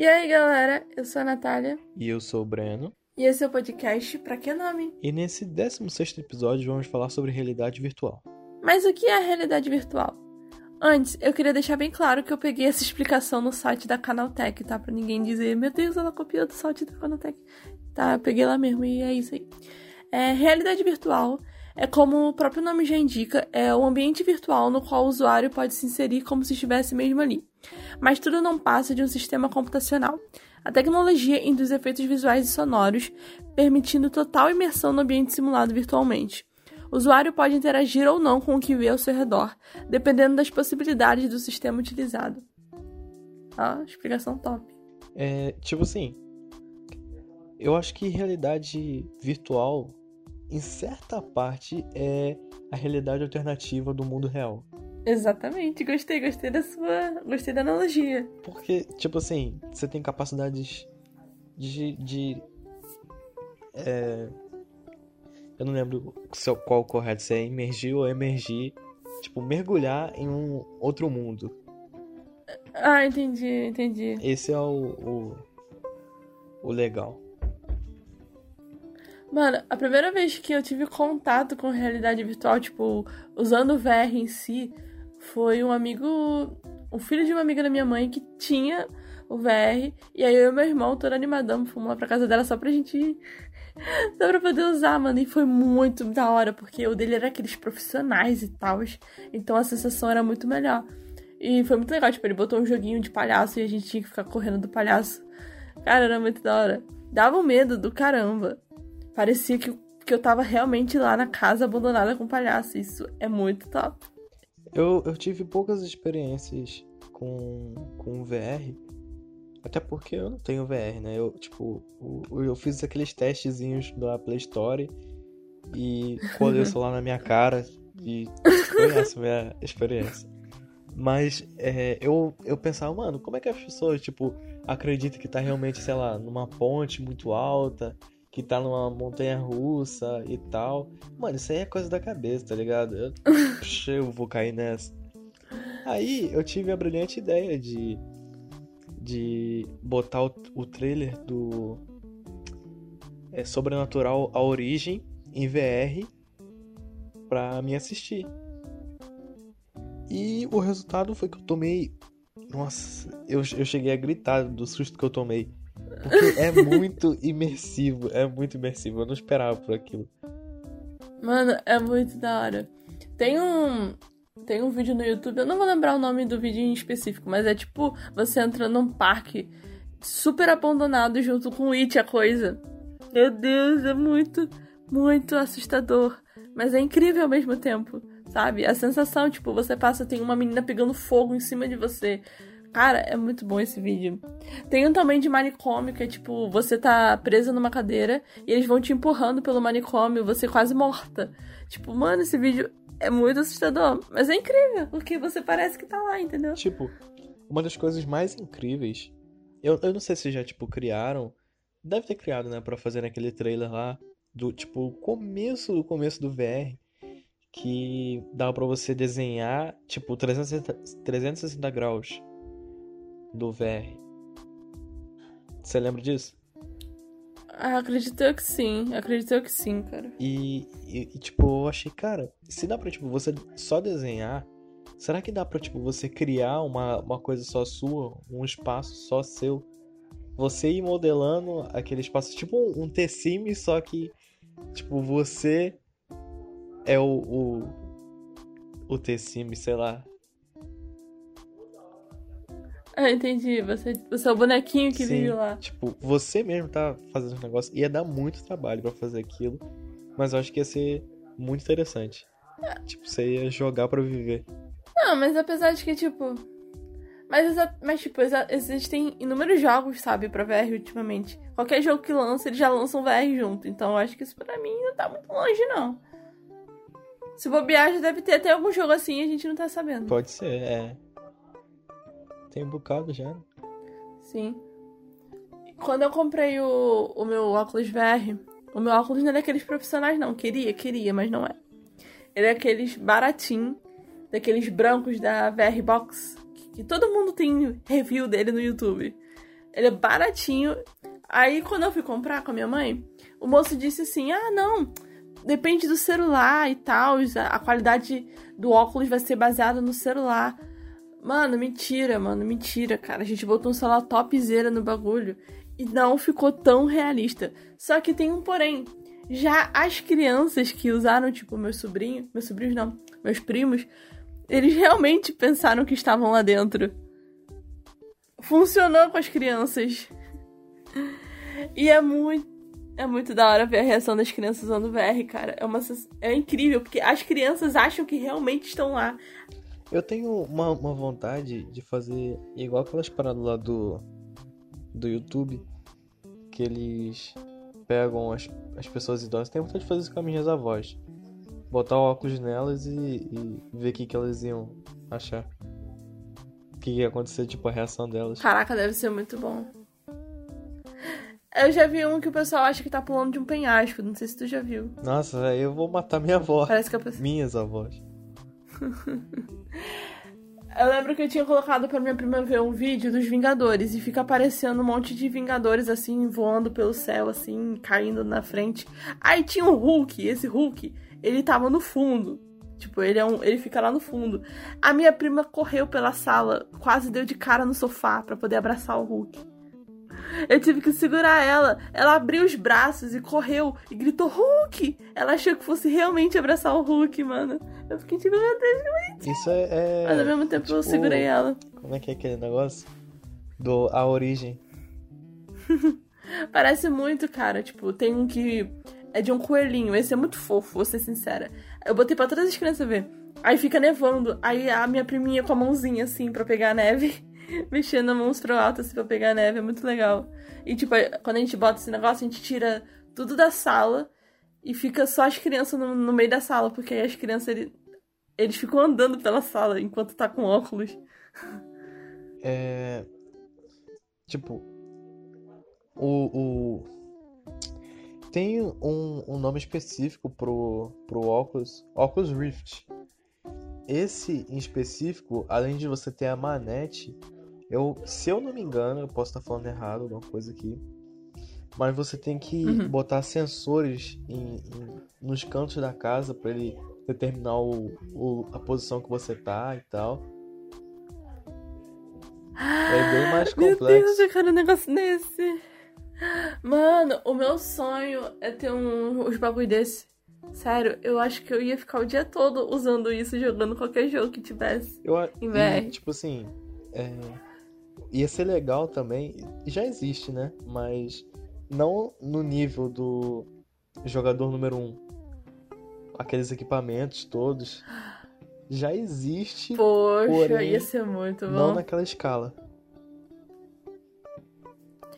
E aí, galera, eu sou a Natália. E eu sou o Breno. E esse é o podcast Pra Que Nome? E nesse 16 episódio vamos falar sobre realidade virtual. Mas o que é realidade virtual? Antes, eu queria deixar bem claro que eu peguei essa explicação no site da Canaltech, tá? Pra ninguém dizer, meu Deus, ela copiou do site da Canaltech. Tá, eu peguei lá mesmo e é isso aí. É, realidade virtual é como o próprio nome já indica, é o ambiente virtual no qual o usuário pode se inserir como se estivesse mesmo ali. Mas tudo não passa de um sistema computacional. A tecnologia induz efeitos visuais e sonoros, permitindo total imersão no ambiente simulado virtualmente. O usuário pode interagir ou não com o que vê ao seu redor, dependendo das possibilidades do sistema utilizado. Ah, explicação top. É, tipo assim, eu acho que realidade virtual, em certa parte, é a realidade alternativa do mundo real. Exatamente, gostei, gostei da sua. Gostei da analogia. Porque, tipo assim, você tem capacidades de. de é, eu não lembro qual o correto, se é emergir ou emergir. Tipo, mergulhar em um outro mundo. Ah, entendi, entendi. Esse é o, o, o legal. Mano, a primeira vez que eu tive contato com realidade virtual, tipo, usando o VR em si, foi um amigo, o filho de uma amiga da minha mãe que tinha o VR, e aí eu e meu irmão, todo animadão, fomos lá pra casa dela só pra gente Dá pra poder usar, mano. E foi muito da hora, porque o dele era aqueles profissionais e tal. Então a sensação era muito melhor. E foi muito legal, tipo, ele botou um joguinho de palhaço e a gente tinha que ficar correndo do palhaço. Cara, era muito da hora. Dava um medo do caramba. Parecia que, que eu tava realmente lá na casa abandonada com o palhaço. Isso é muito top. Eu, eu tive poucas experiências com, com VR. Até porque eu não tenho VR, né? Eu, tipo, eu, eu fiz aqueles testezinhos da Play Store e colei o celular na minha cara e foi essa a minha experiência. Mas é, eu, eu pensava, mano, como é que as pessoas, tipo, acreditam que tá realmente, sei lá, numa ponte muito alta, que tá numa montanha russa e tal. Mano, isso aí é coisa da cabeça, tá ligado? Eu, eu vou cair nessa. Aí eu tive a brilhante ideia de, de botar o, o trailer do é, Sobrenatural A Origem em VR pra me assistir. E o resultado foi que eu tomei. Nossa, eu, eu cheguei a gritar do susto que eu tomei. Porque é muito imersivo, é muito imersivo. Eu não esperava por aquilo. Mano, é muito da hora. Tem um. Tem um vídeo no YouTube, eu não vou lembrar o nome do vídeo em específico, mas é tipo você entrando num parque super abandonado junto com o It, a coisa. Meu Deus, é muito, muito assustador. Mas é incrível ao mesmo tempo, sabe? A sensação, tipo, você passa, tem uma menina pegando fogo em cima de você. Cara, é muito bom esse vídeo. Tem um também de manicômio, que é tipo, você tá presa numa cadeira e eles vão te empurrando pelo manicômio, você quase morta. Tipo, mano, esse vídeo é muito assustador, mas é incrível, porque você parece que tá lá, entendeu? Tipo, uma das coisas mais incríveis. Eu, eu não sei se já, tipo, criaram. Deve ter criado, né, pra fazer aquele trailer lá. Do, tipo, começo do começo do VR. Que dava pra você desenhar, tipo, 360, 360 graus do VR. Você lembra disso? Ah, acredito que sim. Acredito que sim, cara. E, e, e, tipo, eu achei, cara, se dá pra, tipo, você só desenhar, será que dá pra, tipo, você criar uma, uma coisa só sua, um espaço só seu? Você ir modelando aquele espaço, tipo um, um T-Sim, só que, tipo, você é o, o, o T-Sim, sei lá. Ah, entendi. Você, você é o bonequinho que Sim, vive lá. Tipo, você mesmo tá fazendo um negócio. Ia dar muito trabalho para fazer aquilo. Mas eu acho que ia ser muito interessante. Tipo, você ia jogar para viver. Não, mas apesar de que, tipo. Mas, mas tipo, existem inúmeros jogos, sabe, pra VR ultimamente. Qualquer jogo que lança, eles já lançam VR junto. Então eu acho que isso pra mim não tá muito longe, não. Se bobear, já deve ter até algum jogo assim e a gente não tá sabendo. Pode ser, é. Tem um bocado já. Sim. Quando eu comprei o, o meu óculos VR, o meu óculos não é daqueles profissionais, não. Queria, queria, mas não é. Ele é aqueles baratinho, daqueles brancos da VR Box, que, que todo mundo tem review dele no YouTube. Ele é baratinho. Aí quando eu fui comprar com a minha mãe, o moço disse assim: ah, não, depende do celular e tal, a qualidade do óculos vai ser baseada no celular. Mano, mentira, mano, mentira, cara. A gente botou um celular topzera no bagulho e não ficou tão realista. Só que tem um porém. Já as crianças que usaram, tipo, meus sobrinhos, meus sobrinhos não, meus primos, eles realmente pensaram que estavam lá dentro. Funcionou com as crianças. E é muito é muito da hora ver a reação das crianças usando VR, cara. É, uma, é incrível, porque as crianças acham que realmente estão lá. Eu tenho uma, uma vontade de fazer igual aquelas paradas lá do, do YouTube, que eles pegam as, as pessoas idosas. Tenho vontade de fazer isso com as minhas avós. Botar óculos nelas e, e ver o que, que elas iam achar. O que, que ia acontecer, tipo, a reação delas. Caraca, deve ser muito bom. Eu já vi um que o pessoal acha que tá pulando de um penhasco. Não sei se tu já viu. Nossa, eu vou matar minha avó. Parece que pessoa... Minhas avós. Eu lembro que eu tinha colocado pra minha prima ver um vídeo dos Vingadores e fica aparecendo um monte de Vingadores assim, voando pelo céu, assim, caindo na frente. Aí tinha um Hulk, esse Hulk, ele tava no fundo. Tipo, ele, é um, ele fica lá no fundo. A minha prima correu pela sala, quase deu de cara no sofá para poder abraçar o Hulk. Eu tive que segurar ela. Ela abriu os braços e correu e gritou Hulk! Ela achou que fosse realmente abraçar o Hulk, mano. Eu fiquei tipo, meu Deus, que bonitinho. Isso é, é. Mas ao mesmo tempo tipo, eu segurei ela. Como é que é aquele negócio? Do A Origem. Parece muito, cara. Tipo, tem um que é de um coelhinho. Esse é muito fofo, vou ser sincera. Eu botei pra todas as crianças ver. Aí fica nevando. Aí a minha priminha com a mãozinha assim pra pegar a neve. mexendo a mãos pro alto assim pra pegar neve, é muito legal. E tipo, quando a gente bota esse negócio, a gente tira tudo da sala e fica só as crianças no, no meio da sala, porque aí as crianças ele, eles ficam andando pela sala enquanto tá com óculos. É. Tipo. O. o... Tem um, um nome específico pro, pro óculos. Óculos Rift. Esse em específico, além de você ter a manete, eu, se eu não me engano, eu posso estar falando errado, alguma coisa aqui. Mas você tem que uhum. botar sensores em, em, nos cantos da casa para ele determinar o, o, a posição que você tá e tal. É bem mais complexo. Meu Deus, eu quero um negócio desse. Mano, o meu sonho é ter um, uns bagulho desse. Sério, eu acho que eu ia ficar o dia todo usando isso, jogando qualquer jogo que tivesse eu, em VR. E, tipo assim, é, ia ser legal também, já existe, né? Mas não no nível do jogador número um. Aqueles equipamentos todos. Já existe. Poxa, porém, ia ser muito bom. Não naquela escala.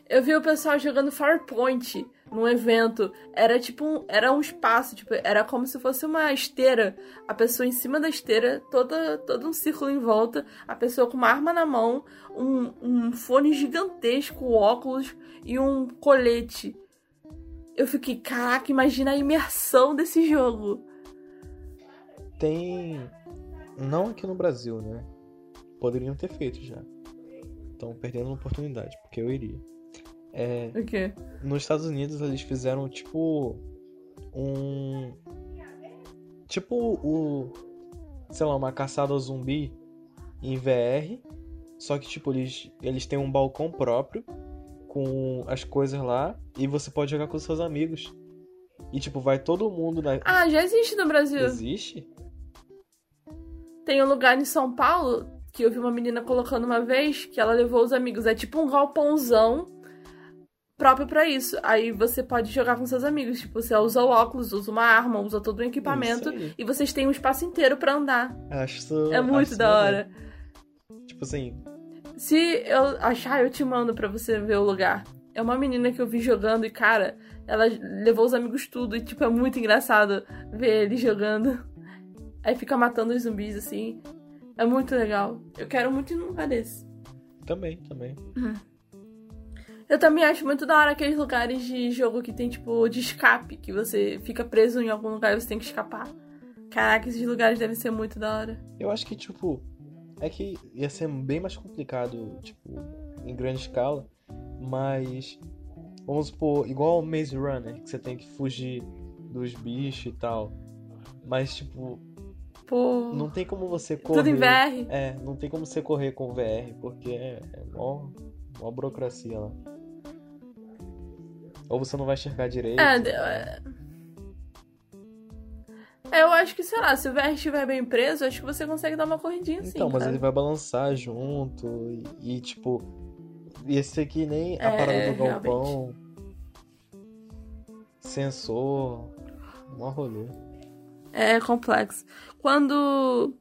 Eu vi o pessoal jogando Farpoint num evento. Era tipo um, era um espaço, tipo, era como se fosse uma esteira. A pessoa em cima da esteira, toda, todo um círculo em volta, a pessoa com uma arma na mão, um, um fone gigantesco, óculos e um colete. Eu fiquei, caraca, imagina a imersão desse jogo. Tem. Não aqui no Brasil, né? Poderiam ter feito já. Estão perdendo uma oportunidade, porque eu iria. É, o quê? Nos Estados Unidos eles fizeram tipo um. Tipo o. Sei lá, uma caçada ao zumbi em VR. Só que, tipo, eles, eles têm um balcão próprio com as coisas lá e você pode jogar com seus amigos. E, tipo, vai todo mundo na. Ah, já existe no Brasil. Existe? Tem um lugar em São Paulo que eu vi uma menina colocando uma vez que ela levou os amigos. É tipo um galpãozão próprio para isso. Aí você pode jogar com seus amigos. Tipo, você usa o óculos, usa uma arma, usa todo o equipamento e vocês têm um espaço inteiro para andar. Acho isso, É muito acho da hora. Tipo assim. Se eu achar, eu te mando para você ver o lugar. É uma menina que eu vi jogando e, cara, ela levou os amigos tudo. E, tipo, é muito engraçado ver ele jogando. Aí fica matando os zumbis, assim. É muito legal. Eu quero muito ir num lugar desse. Também, também. Uhum. Eu também acho muito da hora aqueles lugares de jogo que tem, tipo, de escape, que você fica preso em algum lugar e você tem que escapar. Caraca, esses lugares devem ser muito da hora. Eu acho que, tipo, é que ia ser bem mais complicado, tipo, em grande escala. Mas, vamos supor, igual o Maze Runner, que você tem que fugir dos bichos e tal. Mas, tipo, Pô. não tem como você correr. Tudo em VR. É, não tem como você correr com VR, porque é, é mó, mó burocracia lá. Ou você não vai enxergar direito. É, é. Eu acho que, sei lá, se o VR estiver bem preso, acho que você consegue dar uma corridinha assim. Então, mas cara. ele vai balançar junto e, e, tipo. Esse aqui nem a É, parada do galpão. Sensor. Mó rolê. É complexo. Quando.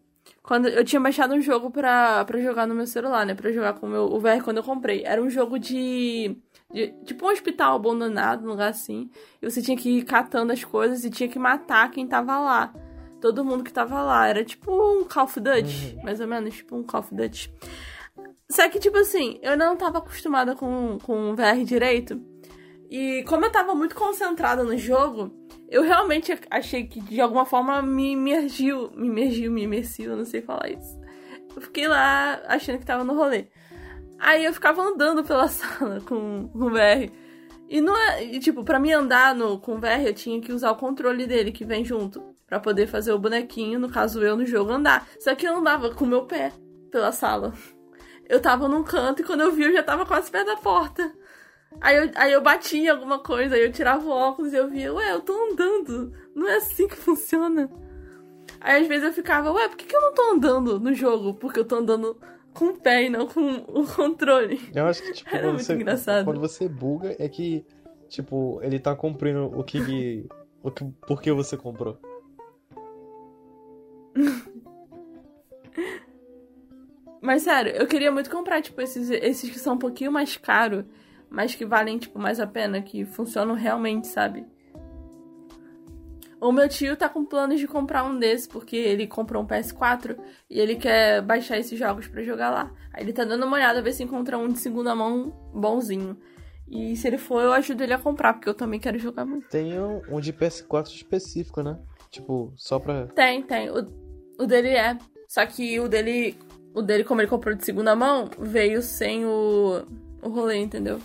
Quando eu tinha baixado um jogo pra, pra jogar no meu celular, né? Pra jogar com o meu o VR quando eu comprei. Era um jogo de, de. Tipo um hospital abandonado, um lugar assim. E você tinha que ir catando as coisas e tinha que matar quem tava lá. Todo mundo que tava lá. Era tipo um Call of Duty, Uhum. mais ou menos, tipo um Call of Duty. Só que, tipo assim, eu não tava acostumada com, com o VR direito. E como eu tava muito concentrada no jogo, eu realmente achei que de alguma forma me imergiu, me imergiu, me imersiu, eu não sei falar isso. Eu fiquei lá achando que tava no rolê. Aí eu ficava andando pela sala com o VR. E não é, e, tipo, pra mim andar no, com o VR, eu tinha que usar o controle dele que vem junto. Pra poder fazer o bonequinho, no caso eu no jogo, andar. Só que eu andava com o meu pé pela sala. Eu tava num canto e quando eu vi eu já tava quase perto da porta. Aí eu, aí eu batia em alguma coisa, aí eu tirava o óculos e eu via, ué, eu tô andando. Não é assim que funciona. Aí às vezes eu ficava, ué, por que, que eu não tô andando no jogo? Porque eu tô andando com o pé e não com o controle. Eu acho que, tipo, Era quando muito você, engraçado. quando você buga, é que, tipo, ele tá cumprindo o que. o que por que você comprou. Mas sério, eu queria muito comprar, tipo, esses, esses que são um pouquinho mais caros, mas que valem, tipo, mais a pena, que funcionam realmente, sabe? O meu tio tá com planos de comprar um desses, porque ele comprou um PS4 e ele quer baixar esses jogos pra jogar lá. Aí ele tá dando uma olhada, ver se encontra um de segunda mão bonzinho. E se ele for, eu ajudo ele a comprar, porque eu também quero jogar muito. Tem um, um de PS4 específico, né? Tipo, só pra. Tem, tem. O, o dele é. Só que o dele, o dele, como ele comprou de segunda mão, veio sem o, o rolê, entendeu?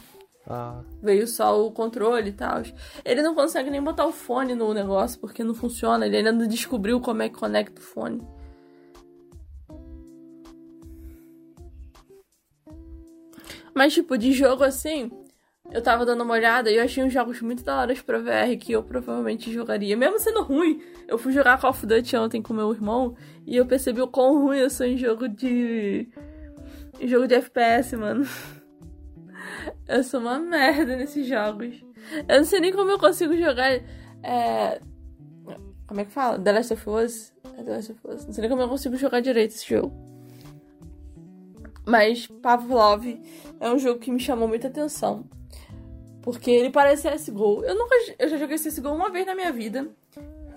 Ah, Veio só o controle e tal. Ele não consegue nem botar o fone no negócio porque não funciona. Ele ainda não descobriu como é que conecta o fone. Mas, tipo, de jogo assim, eu tava dando uma olhada e eu achei uns jogos muito da hora pra VR que eu provavelmente jogaria. Mesmo sendo ruim, eu fui jogar Call of Duty ontem com meu irmão e eu percebi o quão ruim eu sou em jogo de. em jogo de FPS, mano. Eu sou uma merda nesses jogos. Eu não sei nem como eu consigo jogar. É... Como é que fala? The Last of Us? É The Last of Us. Não sei nem como eu consigo jogar direito esse jogo. Mas Pavlov é um jogo que me chamou muita atenção. Porque ele parece CSGO. Eu nunca. Eu já joguei CSGO uma vez na minha vida.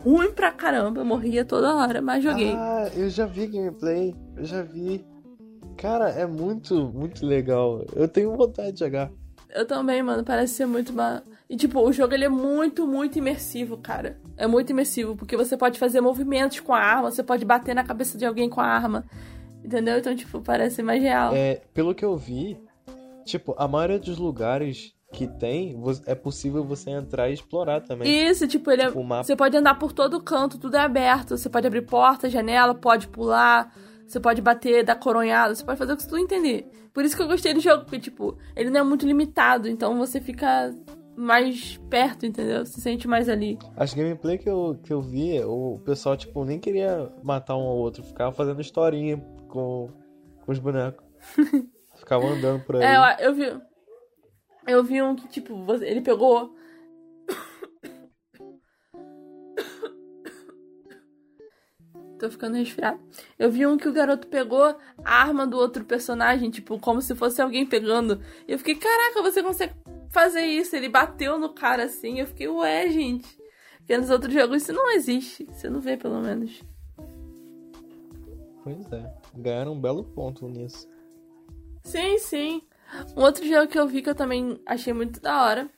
Ruim pra caramba, morria toda hora, mas joguei. Ah, eu já vi gameplay. Eu já vi. Cara, é muito, muito legal. Eu tenho vontade de jogar. Eu também, mano. Parece ser muito. Ma... E, tipo, o jogo ele é muito, muito imersivo, cara. É muito imersivo, porque você pode fazer movimentos com a arma, você pode bater na cabeça de alguém com a arma. Entendeu? Então, tipo, parece mais real. É, pelo que eu vi, tipo, a maioria dos lugares que tem, é possível você entrar e explorar também. Isso, tipo, ele é... Tipo, mapa. Você pode andar por todo canto, tudo é aberto. Você pode abrir porta, janela, pode pular. Você pode bater, dar coronhada, você pode fazer o que tu entender. Por isso que eu gostei do jogo, porque, tipo, ele não é muito limitado, então você fica mais perto, entendeu? Se sente mais ali. As gameplay que eu, que eu vi, o pessoal, tipo, nem queria matar um ao outro, ficava fazendo historinha com, com os bonecos. ficava andando por aí. É, eu, eu vi. Eu vi um que, tipo, você- ele pegou. Tô ficando resfriado. Eu vi um que o garoto pegou a arma do outro personagem, tipo, como se fosse alguém pegando. E eu fiquei, caraca, você consegue fazer isso? Ele bateu no cara assim. Eu fiquei, ué, gente. Porque nos outros jogos isso não existe. Você não vê, pelo menos. Pois é, ganharam um belo ponto nisso. Sim, sim. Um outro jogo que eu vi que eu também achei muito da hora.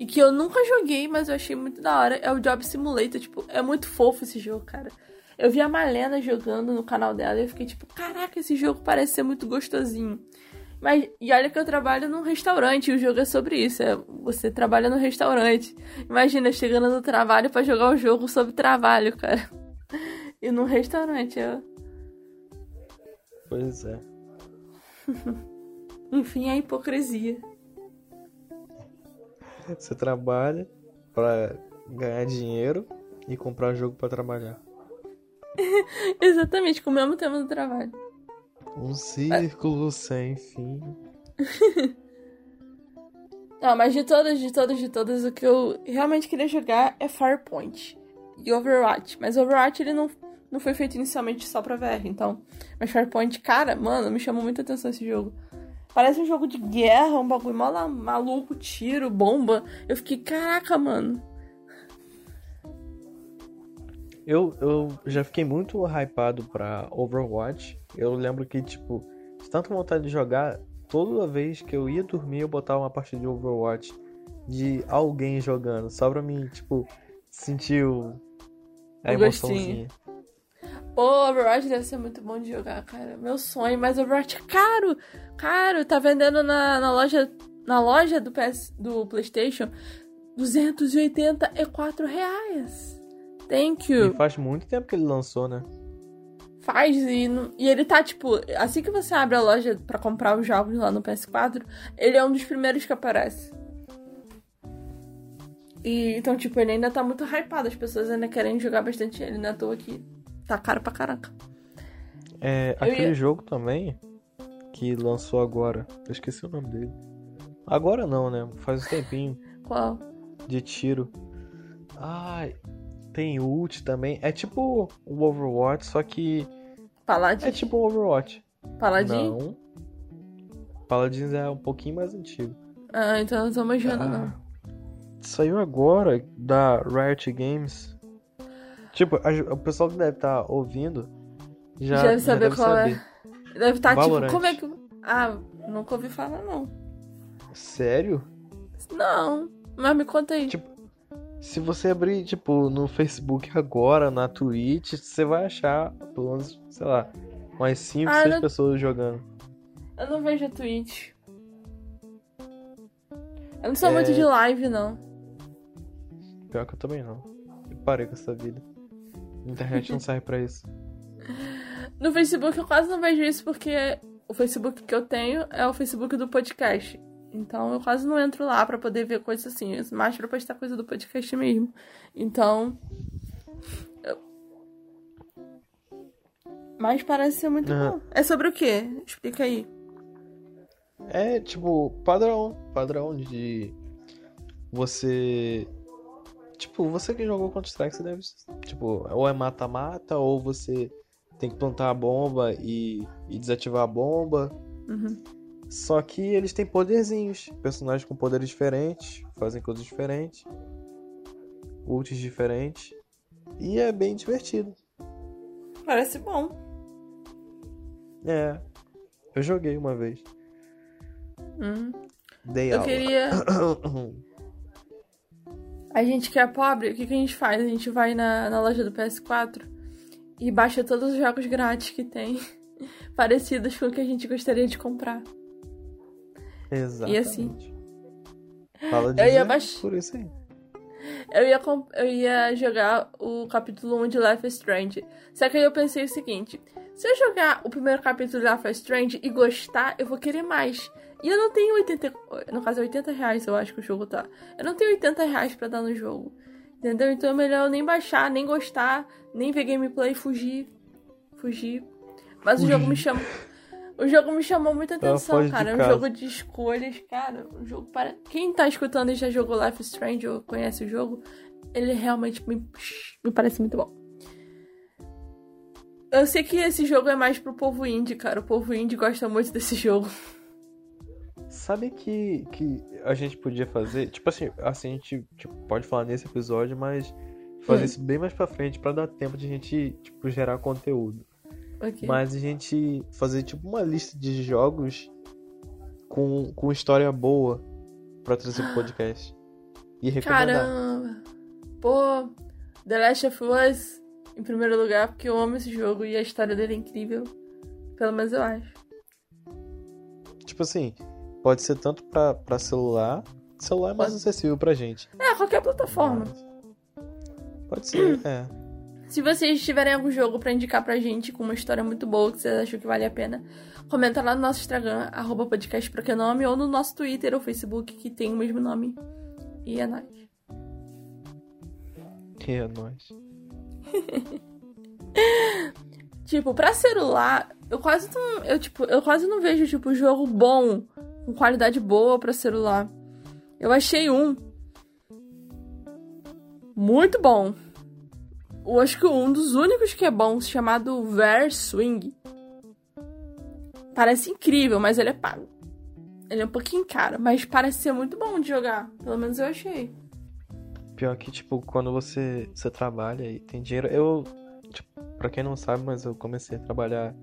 E que eu nunca joguei, mas eu achei muito da hora. É o Job Simulator. Tipo, é muito fofo esse jogo, cara. Eu vi a Malena jogando no canal dela e eu fiquei tipo, caraca, esse jogo parece ser muito gostosinho. Mas, e olha que eu trabalho num restaurante, e o jogo é sobre isso. É, você trabalha no restaurante. Imagina, chegando no trabalho para jogar um jogo sobre trabalho, cara. E num restaurante, eu... Pois é. Enfim, a hipocrisia. Você trabalha para ganhar dinheiro e comprar jogo para trabalhar. Exatamente, com o mesmo tema do trabalho. Um círculo sem fim. Não, mas de todas, de todas, de todas, o que eu realmente queria jogar é Firepoint e Overwatch. Mas Overwatch ele não, não foi feito inicialmente só pra VR, então. Mas Firepoint, cara, mano, me chamou muita atenção esse jogo. Parece um jogo de guerra, um bagulho mó maluco, tiro, bomba. Eu fiquei, caraca, mano. Eu, eu já fiquei muito hypado pra Overwatch. Eu lembro que, tipo, de tanta vontade de jogar, toda vez que eu ia dormir, eu botava uma partida de Overwatch de alguém jogando, só pra mim, tipo, sentir o... a emoçãozinha. Pô, Overwatch deve ser muito bom de jogar, cara. Meu sonho, mas Overwatch é caro. Caro, tá vendendo na, na loja na loja do PS do PlayStation 284 reais. Thank you. E faz muito tempo que ele lançou, né? Faz e, e ele tá tipo, assim que você abre a loja pra comprar os jogos lá no PS4, ele é um dos primeiros que aparece. E então, tipo, ele ainda tá muito hypado, as pessoas ainda querem jogar bastante ele, não é à toa que tá caro pra caraca. É, aquele ia- jogo também que lançou agora. Eu esqueci o nome dele. Agora não, né? Faz um tempinho Qual? de tiro. Ai, tem ult também. É tipo o Overwatch, só que Paladin? é tipo o Overwatch. Paladin? Não. Paladins é um pouquinho mais antigo. Ah, então não tô manjando, Ah, não. Saiu agora da Riot Games. Tipo, a- o pessoal que deve estar ouvindo já, Já deve saber deve qual é. saber. Deve estar tipo, Valorant. como é que. Ah, nunca ouvi falar, não. Sério? Não, mas me conta aí. Tipo, Se você abrir, tipo, no Facebook agora, na Twitch, você vai achar, pelo menos, sei lá, umas 5, Ah, 6 não- pessoas jogando. Eu não vejo a Twitch. Eu não sou É. muito de live, não. Pior que eu também não. Eu parei com essa vida. A internet não serve pra isso. No Facebook eu quase não vejo isso porque o Facebook que eu tenho é o Facebook do podcast. Então eu quase não entro lá pra poder ver coisas assim, mais pra postar coisa do podcast mesmo. Então. eu- Mas parece ser muito Aham. bom. É sobre o quê? Explica aí. É, tipo, padrão. Padrão de você. Tipo, você que jogou Counter-Strike, você deve. Tipo, ou é mata-mata, ou você tem que plantar a bomba e, e desativar a bomba. Uhum. Só que eles têm poderzinhos. Personagens com poderes diferentes, fazem coisas diferentes. Ults diferentes. E é bem divertido. Parece bom. É. Eu joguei uma vez. Hum. Dei Eu aula. queria. A gente que é pobre, o que, que a gente faz? A gente vai na, na loja do PS4 e baixa todos os jogos grátis que tem, parecidos com o que a gente gostaria de comprar. Exatamente. E assim? Fala Eu disso ia baix- por isso aí. Eu ia, comp- eu ia jogar o capítulo 1 de Life is Strange. Só que aí eu pensei o seguinte: se eu jogar o primeiro capítulo de Life is Strange e gostar, eu vou querer mais. E eu não tenho 80. No caso, é 80 reais, eu acho que o jogo tá. Eu não tenho 80 reais pra dar no jogo. Entendeu? Então é melhor eu nem baixar, nem gostar, nem ver gameplay e fugir. Fugir. Mas o jogo me chama. O jogo me chamou muita atenção, cara. É um casa. jogo de escolhas, cara. Um jogo para. Quem tá escutando e já jogou Life is Strange ou conhece o jogo, ele realmente me, me parece muito bom. Eu sei que esse jogo é mais pro povo indie, cara. O povo indie gosta muito desse jogo. Sabe que, que a gente podia fazer? Tipo assim, assim a gente tipo, pode falar nesse episódio, mas fazer Hum. isso bem mais pra frente pra dar tempo de a gente tipo, gerar conteúdo. Ok. Mas a gente fazer tipo uma lista de jogos com, com história boa pra trazer pro podcast. E recomendar. Caramba! Pô, The Last of Us em primeiro lugar, porque eu amo esse jogo e a história dele é incrível. Pelo menos eu acho. tipo assim, pode ser tanto pra, pra celular. Celular é mais Pode. acessível pra gente. É, qualquer plataforma. Mas- Pode ser, é. Se vocês tiverem algum jogo pra indicar pra gente com uma história muito boa que vocês acham que vale a pena, comenta lá no nosso Instagram, arroba podcast pra que nome, ou no nosso Twitter ou Facebook, que tem o mesmo nome. E é nóis. E é nóis. Tipo, pra celular, eu quase não. Eu, tipo, eu quase não vejo, tipo, jogo bom, com qualidade boa pra celular. Eu achei um. Muito bom. Eu acho que um dos únicos que é bom, chamado Ver Swing. Parece incrível, mas ele é pago. Ele é um pouquinho caro, mas parece ser muito bom de jogar. Pelo menos eu achei. Pior que, tipo, quando você, você trabalha e tem dinheiro. Eu, tipo, pra quem não sabe, mas eu comecei a trabalhar,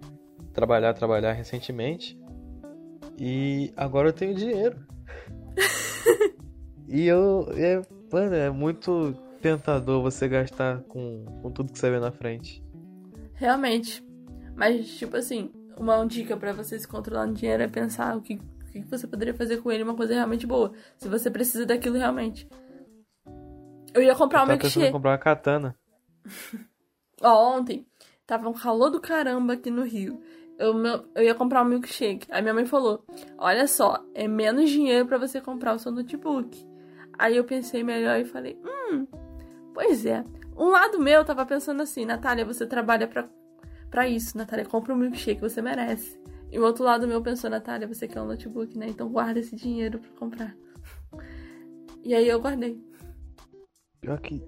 trabalhar, trabalhar recentemente. E agora eu tenho dinheiro. e eu. É, mano, é muito tentador você gastar com, com tudo que você vê na frente. Realmente. Mas, tipo assim, uma dica pra você se controlar no dinheiro é pensar o que, o que você poderia fazer com ele uma coisa realmente boa. Se você precisa daquilo realmente. Eu ia comprar Eu um pensando em milkshake. comprar uma katana. Ó, ontem tava um calor do caramba aqui no Rio. Eu, meu- eu ia comprar um milkshake. Aí minha mãe falou: Olha só, é menos dinheiro pra você comprar o seu notebook. Aí eu pensei melhor e falei: Hum, pois é. Um lado meu tava pensando assim: Natália, você trabalha pra, pra isso. Natália, compra um milkshake, você merece. E o outro lado meu pensou: Natália, você quer um notebook, né? Então guarda esse dinheiro pra comprar. E aí eu guardei. Pior que.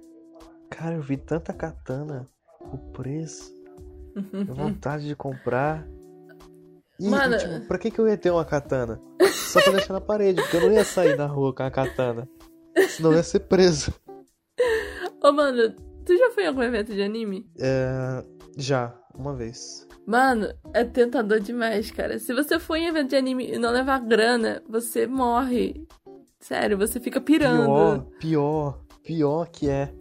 Cara, eu vi tanta katana. O preço. A vontade de comprar. E, Mano- tipo, pra que, que eu ia ter uma katana? Só pra deixar na parede, porque eu não ia sair na rua com a katana. Senão eu ia ser preso. Ô, mano, tu já foi em algum evento de anime? É, já, uma vez. Mano, é tentador demais, cara. Se você for em evento de anime e não levar grana, você morre. Sério, você fica pirando. Pior, pior, pior que é.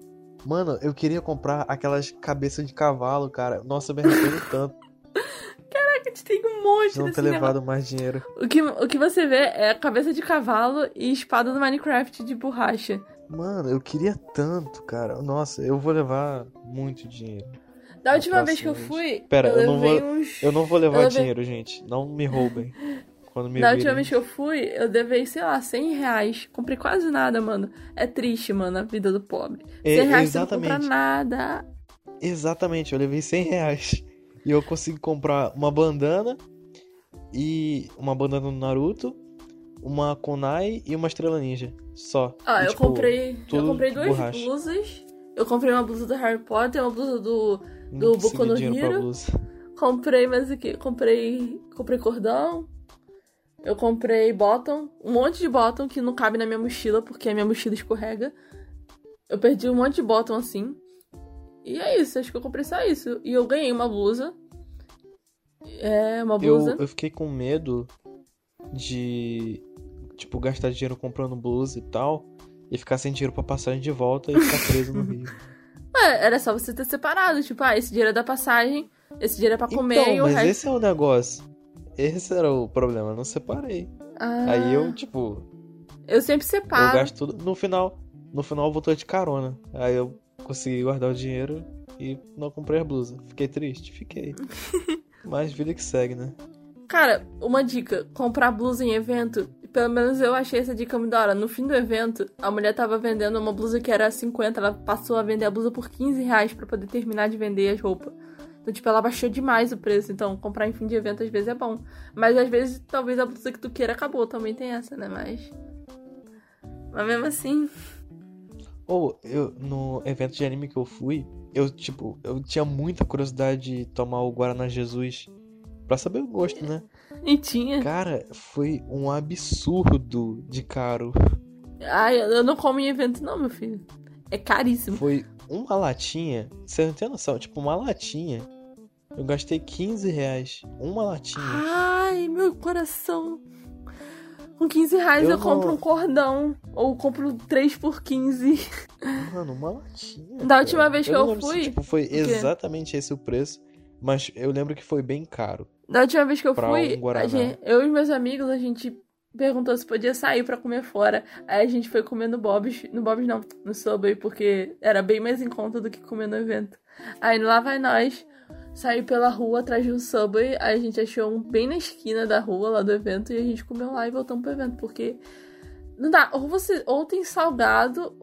Mano, eu queria comprar aquelas cabeças de cavalo, cara. Nossa, eu me arrependo tanto A gente tem um monte de não ter levado mais dinheiro. O que, o que você vê é cabeça de cavalo e espada do Minecraft de borracha. Mano, eu queria tanto, cara. Nossa, eu vou levar muito dinheiro. Da última vez que eu fui, Pera, eu eu não vou- uns. Eu não vou levar levei- dinheiro, gente. Não me roubem. Quando me Da virem. última vez que eu fui, eu levei, sei lá, 100 reais. Comprei quase nada, mano. É triste, mano, a vida do pobre. 100 É, reais você não compra exatamente. nada. Exatamente, eu levei 100 reais. E eu consegui comprar uma bandana e uma bandana do Naruto, uma kunai e uma estrela ninja. Só. Ah, E, eu tipo, comprei. Eu comprei duas borracha. blusas. Eu comprei uma blusa do Harry Potter, uma blusa do. não do consegui Boku no Hero. Comprei mais o que? Comprei. Comprei cordão. Eu comprei bottom. Um monte de bottom que não cabe na minha mochila, porque a minha mochila escorrega. Eu perdi um monte de bottom assim. E é isso, acho que eu comprei só isso. E eu ganhei uma blusa. É, uma Eu, blusa. eu fiquei com medo de, tipo, gastar dinheiro comprando blusa e tal. E ficar sem dinheiro pra passagem de volta e ficar preso no Rio. Ué, era só você ter separado. Tipo, ah, esse dinheiro é da passagem, esse dinheiro é pra comer então, e o mas resto. esse é o negócio. Esse era o problema, eu não separei. Ah, Aí eu, tipo, Eu sempre Eu separo. gasto tudo. No final, no final eu voltou de carona. Aí eu consegui guardar o dinheiro e não comprei a blusa. Fiquei triste? Fiquei. Mas vida que segue, né? Cara, uma dica: comprar blusa em evento. Pelo menos eu achei essa dica muito da hora. No fim do evento, a mulher tava vendendo uma blusa que era 50, ela passou a vender a blusa por 15 reais pra poder terminar de vender as roupas. Então, tipo, ela baixou demais o preço. Então, comprar em fim de evento às vezes é bom. Mas às vezes, talvez a blusa que tu queira acabou. Também tem essa, né? Mas. Mas mesmo assim. Ou eu no evento de anime que eu fui, eu tipo, eu tinha muita curiosidade de tomar o Guaraná Jesus pra saber o gosto, né? E tinha. Cara, foi um absurdo de caro. Ai, eu não como em evento, não, meu filho. É caríssimo. Foi uma latinha, você não tem noção, tipo, uma latinha. Eu gastei 15 reais. Uma latinha. Ai, meu coração. Com 15 reais eu, Eu compro não- um cordão. Ou compro 3 por 15. Mano, uma latinha. Da última vez que não eu lembro se, fui, tipo, foi exatamente esse o preço. Mas eu lembro que foi bem caro. Da última vez que eu fui, um a gente- eu e meus amigos, a gente perguntou se podia sair pra comer fora. Aí a gente foi comer no Bob's, no Bob's não, no Subway, porque era bem mais em conta do que comer no evento. Aí lá vai nós, sair pela rua atrás de um Subway, aí a gente achou um bem na esquina da rua lá do evento e a gente comeu lá e voltamos pro evento, porque não dá, ou você ou tem salgado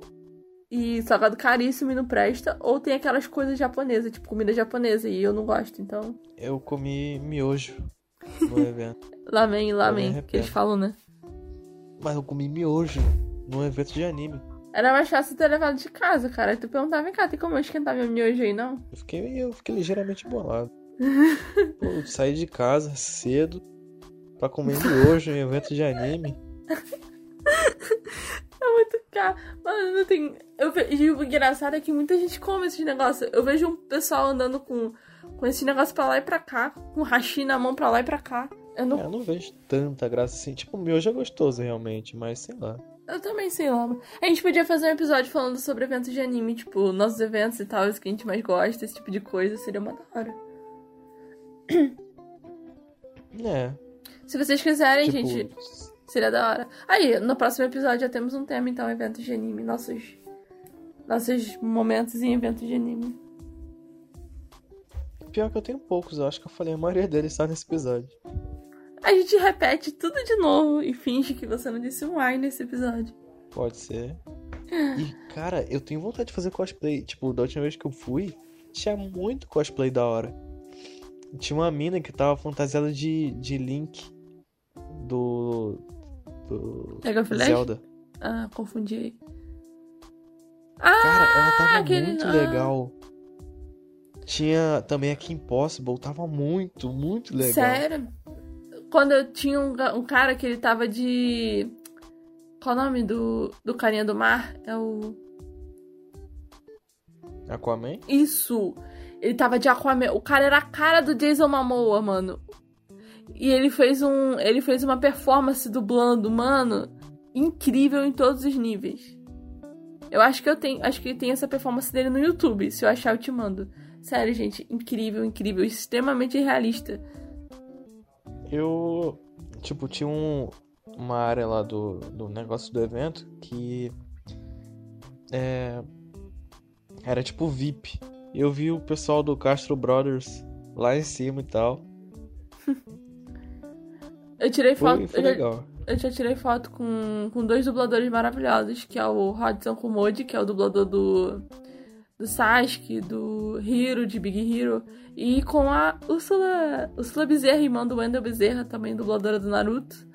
e salgado caríssimo e não presta, ou tem aquelas coisas japonesas, tipo comida japonesa, e eu não gosto, então Eu comi miojo no evento. Lamen, lamen, que eles falam, né? Mas eu comi miojo no evento de anime. Era mais fácil ter levado de casa, cara. Tu perguntava, vem cá, tem como eu esquentar meu miojo aí, não? Eu fiquei, eu fiquei ligeiramente bolado. Pô, eu saí de casa cedo pra comer miojo em evento de anime. É muito caro. Mano, não tem... Eu vejo... O engraçado é que muita gente come esses negócios. Eu vejo um pessoal andando com, com esse negócio pra lá e pra cá. Com hashi na mão pra lá e pra cá. Eu não... É, Eu não vejo tanta graça assim. Tipo, miojo é gostoso realmente, mas sei lá. Eu também sei lá. A gente podia fazer um episódio falando sobre eventos de anime. Tipo, nossos eventos e tal. Os que a gente mais gosta. Esse tipo de coisa. Seria uma da hora. É. Se vocês quiserem, tipo, gente... Seria da hora. Aí, no próximo episódio já temos um tema, então, eventos de anime. Nossos. Nossos momentos em eventos de anime. pior que eu tenho poucos, eu acho que eu falei a maioria deles só nesse episódio. A gente repete tudo de novo e finge que você não disse um ai nesse episódio. Pode ser. E, cara, eu tenho vontade de fazer cosplay. Tipo, da última vez que eu fui, tinha muito cosplay da hora. Tinha uma mina que tava fantasiada de, de Link do. Do. Legends? Zelda. Ah, confundi aí. Cara, ela tava aquele- muito ah. legal. Tinha também a Kim Possible, tava muito, muito legal. Sério? Quando eu tinha um, um cara que ele tava de. Qual o nome do, do carinha do mar? É o. Aquaman? Isso! Ele tava de Aquaman. O cara era a cara do Jason Momoa, mano. E ele fez um. Ele fez uma performance dublando, mano. Incrível em todos os níveis. Eu acho que eu tenho. Acho que tem essa performance dele no YouTube. Se eu achar, eu te mando. Sério, gente. Incrível, incrível. Extremamente realista. Eu. Tipo, tinha um, uma área lá do, do negócio do evento que. É. Era tipo VIP. Eu vi o pessoal do Castro Brothers lá em cima e tal. Eu tirei Foi, foto. foi eu, já, legal. eu já tirei foto com, com dois dubladores maravilhosos, que é o Rodson Kumodi, que é o dublador do. Do Sasuke, do Hiro, de Big Hero. E com a Ursula, Ursula Bezerra, irmã do Wendell Bezerra, também dubladora do Naruto.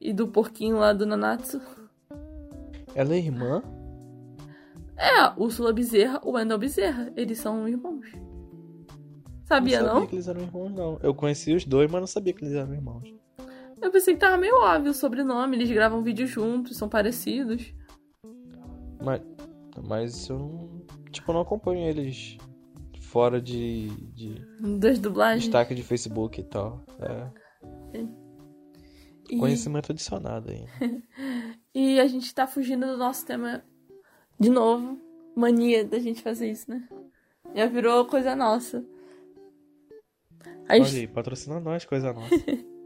E do porquinho lá do Nanatsu. Ela é irmã? É, a Ursula Bezerra, o Wendell Bezerra. Eles são irmãos. Sabia, não? não? sabia que eles eram irmãos, não. Eu conheci os dois, mas não sabia que eles eram irmãos. Eu pensei que tava meio óbvio o sobrenome. Eles gravam vídeo juntos, são parecidos. Mas, mas eu não. Tipo, eu não acompanho eles fora de, de Das dublagens. destaque de Facebook e tal. É. E- Conhecimento adicionado aí. E a gente tá fugindo do nosso tema de novo. Mania da gente fazer isso, né? Já virou coisa nossa. A Olha gente- aí, patrocina nós, coisa nossa.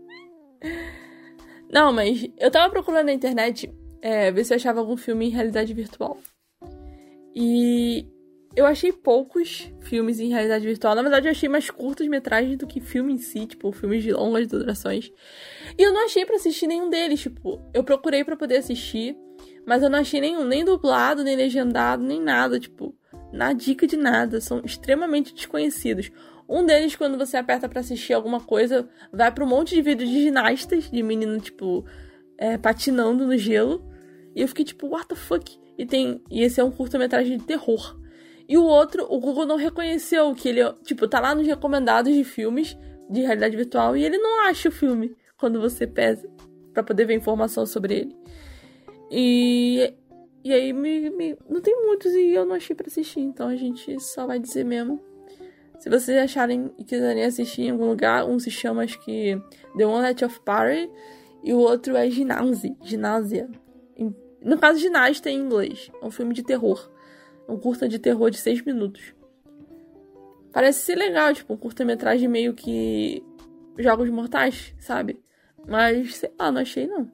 Não, mas eu tava procurando na internet é, ver se eu achava algum filme em realidade virtual. E eu achei poucos filmes em realidade virtual. Na verdade, eu achei mais curtas metragens do que filme em si, tipo, filmes de longas durações. E eu não achei pra assistir nenhum deles, tipo, eu procurei pra poder assistir, mas eu não achei nenhum, nem dublado, nem legendado, nem nada, tipo, na dica de nada, são extremamente desconhecidos. Um deles, quando você aperta pra assistir alguma coisa, vai pra um monte de vídeo de ginastas, de menino, tipo, é, patinando no gelo. E eu fiquei tipo, what the fuck? E, tem, e esse é um curta-metragem de terror. E o outro, o Google não reconheceu que ele, tipo, tá lá nos recomendados de filmes de realidade virtual e ele não acha o filme quando você pesa pra poder ver informação sobre ele. E, e aí me, me- não tem muitos e eu não achei pra assistir, então a gente só vai dizer mesmo. Se vocês acharem e quiserem assistir em algum lugar, um se chama, acho que The One Night of Party e o outro é Ginásio. Ginásia. No caso, ginasta em inglês. É um filme de terror. Um curta de terror de seis minutos. Parece ser legal, tipo, um curta-metragem meio que. Jogos mortais, sabe? Mas, sei lá, não achei não.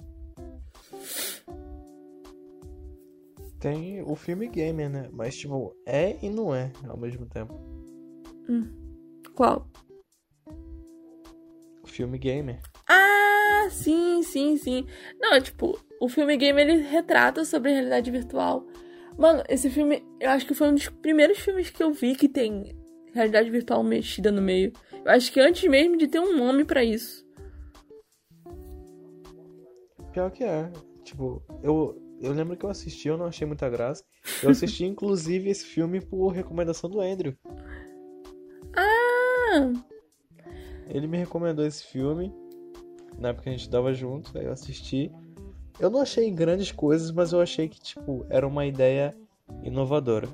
Tem o filme Gamer, né? Mas, tipo, é e não é ao mesmo tempo. Hum. Qual? O filme Gamer. Ah, sim, sim, sim. Não, tipo, o filme Gamer ele retrata sobre a realidade virtual. Mano, esse filme, eu acho que foi um dos primeiros filmes que eu vi que tem realidade virtual mexida no meio. Eu acho que antes mesmo de ter um nome para isso. Pior que é. Tipo, eu, eu lembro que eu assisti, eu não achei muita graça. Eu assisti, inclusive, esse filme por recomendação do Andrew. Ah! Ele me recomendou esse filme. Na época a gente tava junto, aí eu assisti. Eu não achei grandes coisas, mas eu achei que, tipo, era uma ideia inovadora.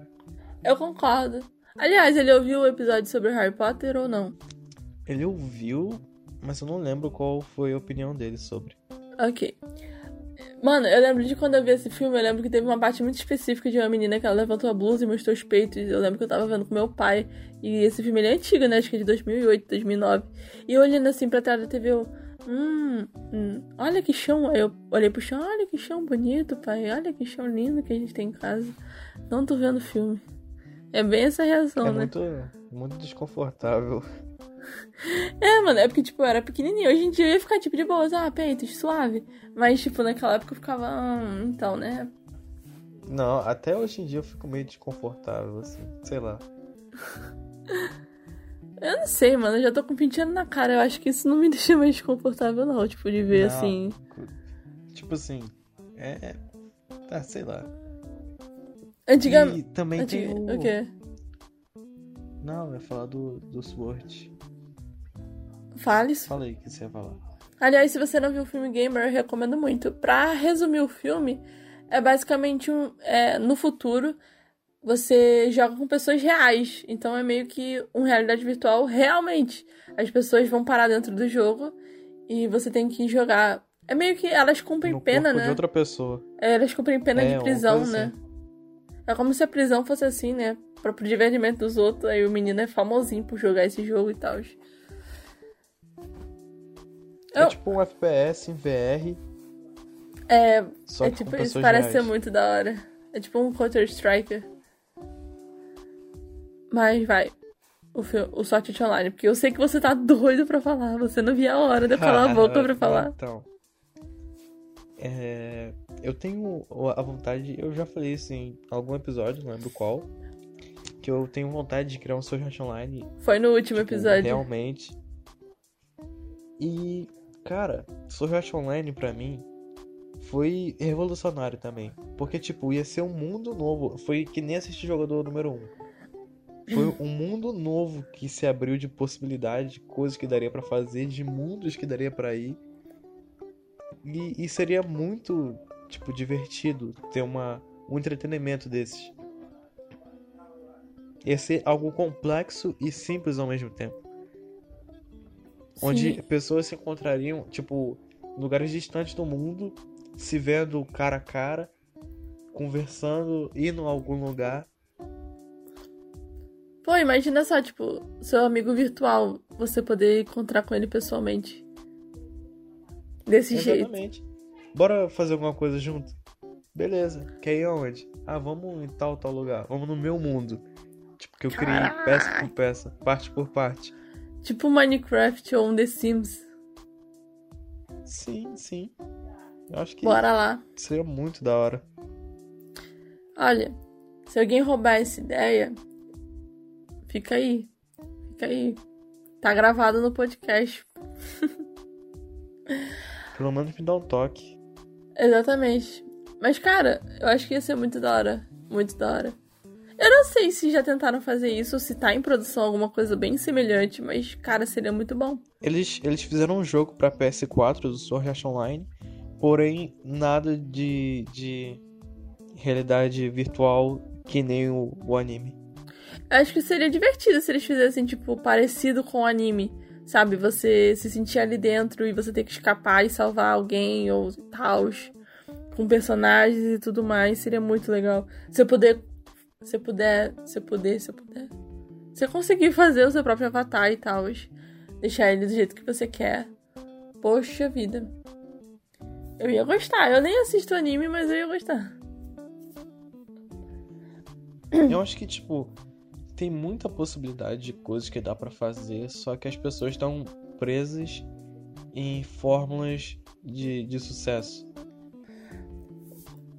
Eu concordo. Aliás, ele ouviu o episódio sobre Harry Potter ou não? Ele ouviu, mas eu não lembro qual foi a opinião dele sobre. Ok. Mano, eu lembro de quando eu vi esse filme, eu lembro que teve uma parte muito específica de uma menina que ela levantou a blusa e mostrou os peitos. Eu lembro que eu tava vendo com meu pai. E esse filme ele é antigo, né? Acho que é de 2008, 2009. E eu olhando assim pra trás da TV, eu. Hum, hum, olha que chão. Aí eu olhei pro chão, olha que chão bonito, pai. Olha que chão lindo que a gente tem em casa. Não tô vendo filme. É bem essa reação, é né? Muito, muito desconfortável. É, mano, é porque, tipo, eu era pequenininho. Hoje em dia eu ia ficar, tipo, de boas, ah, peitos, suave. Mas, tipo, naquela época eu ficava, hum, então, né? Não, até hoje em dia eu fico meio desconfortável, assim, sei lá. eu não sei, mano, eu já tô com 20 anos na cara. Eu acho que isso não me deixa mais desconfortável, não, tipo, de ver, não, assim. Tipo assim, é. Tá, sei lá. Antigamente. E também tem o... o quê? Não, eu ia falar do, do Sword. Fale. Falei que você ia falar. Aliás, se você não viu o filme Gamer, eu recomendo muito. Pra resumir o filme, é basicamente um. É, no futuro, você joga com pessoas reais. Então é meio que uma realidade virtual realmente. As pessoas vão parar dentro do jogo e você tem que jogar. É meio que elas cumprem no pena, né? de outra pessoa. É, elas cumprem pena É, de prisão, né? assim. É como se a prisão fosse assim, né? Pra, pro divertimento dos outros. Aí o menino é famosinho por jogar esse jogo e tal. É Eu- tipo um FPS em VR, É, é tipo isso, parece reais. ser muito da hora. É tipo um Counter-Striker. Mas vai. O, fi- o Art Online, porque eu sei que você tá doido pra falar. Você não via a hora de eu calar a boca pra falar. Então. É, eu tenho a vontade, eu já falei isso em algum episódio, não lembro qual. Que eu tenho vontade de criar um Art Online Foi no último tipo, episódio. realmente. E, cara, Sword Art Online pra mim foi revolucionário também. Porque, tipo, ia ser um mundo novo. Foi que nem assistir jogador número 1. Um. Foi um mundo novo que se abriu de possibilidade, de coisas que daria pra fazer, de mundos que daria pra ir. E, e seria muito, tipo, divertido ter uma, um entretenimento desses. Ia ser algo complexo e simples ao mesmo tempo. Onde Sim. pessoas se encontrariam, tipo, em lugares distantes do mundo, se vendo cara a cara, conversando, indo a algum lugar. Pô, imagina só, tipo, seu amigo virtual, você poder encontrar com ele pessoalmente. Desse jeito. Exatamente. Bora fazer alguma coisa junto? Beleza. Quer ir aonde? Ah, vamos em tal, tal lugar. Vamos no meu mundo. Tipo, que eu criei Caraca. peça por peça, parte por parte. Tipo Minecraft ou um The Sims. Sim, sim. Eu acho que Bora lá. seria muito da hora. Olha, se alguém roubar essa ideia, fica aí. Fica aí. Tá gravado no podcast. Pelo menos me dá um toque. Exatamente. Mas, cara, eu acho que ia ser muito da hora. Muito da hora. Eu não sei se já tentaram fazer isso ou se tá em produção alguma coisa bem semelhante, mas, cara, seria muito bom. Eles, eles fizeram um jogo pra PS4 do Sword Art Online, porém nada de, de realidade virtual que nem o, o anime. Eu acho que seria divertido se eles fizessem, tipo, parecido com o anime. Sabe? Você se sentir ali dentro e você ter que escapar e salvar alguém ou tal. Com personagens e tudo mais. Seria muito legal. Se eu puder. Se puder. Se puder, se puder. Você conseguir fazer o seu próprio avatar e tal. Deixar ele do jeito que você quer. Poxa vida. Eu ia gostar. Eu nem assisto anime, mas eu ia gostar. Eu acho que, tipo, tem muita possibilidade de coisas que dá para fazer, só que as pessoas estão presas em fórmulas de, de sucesso.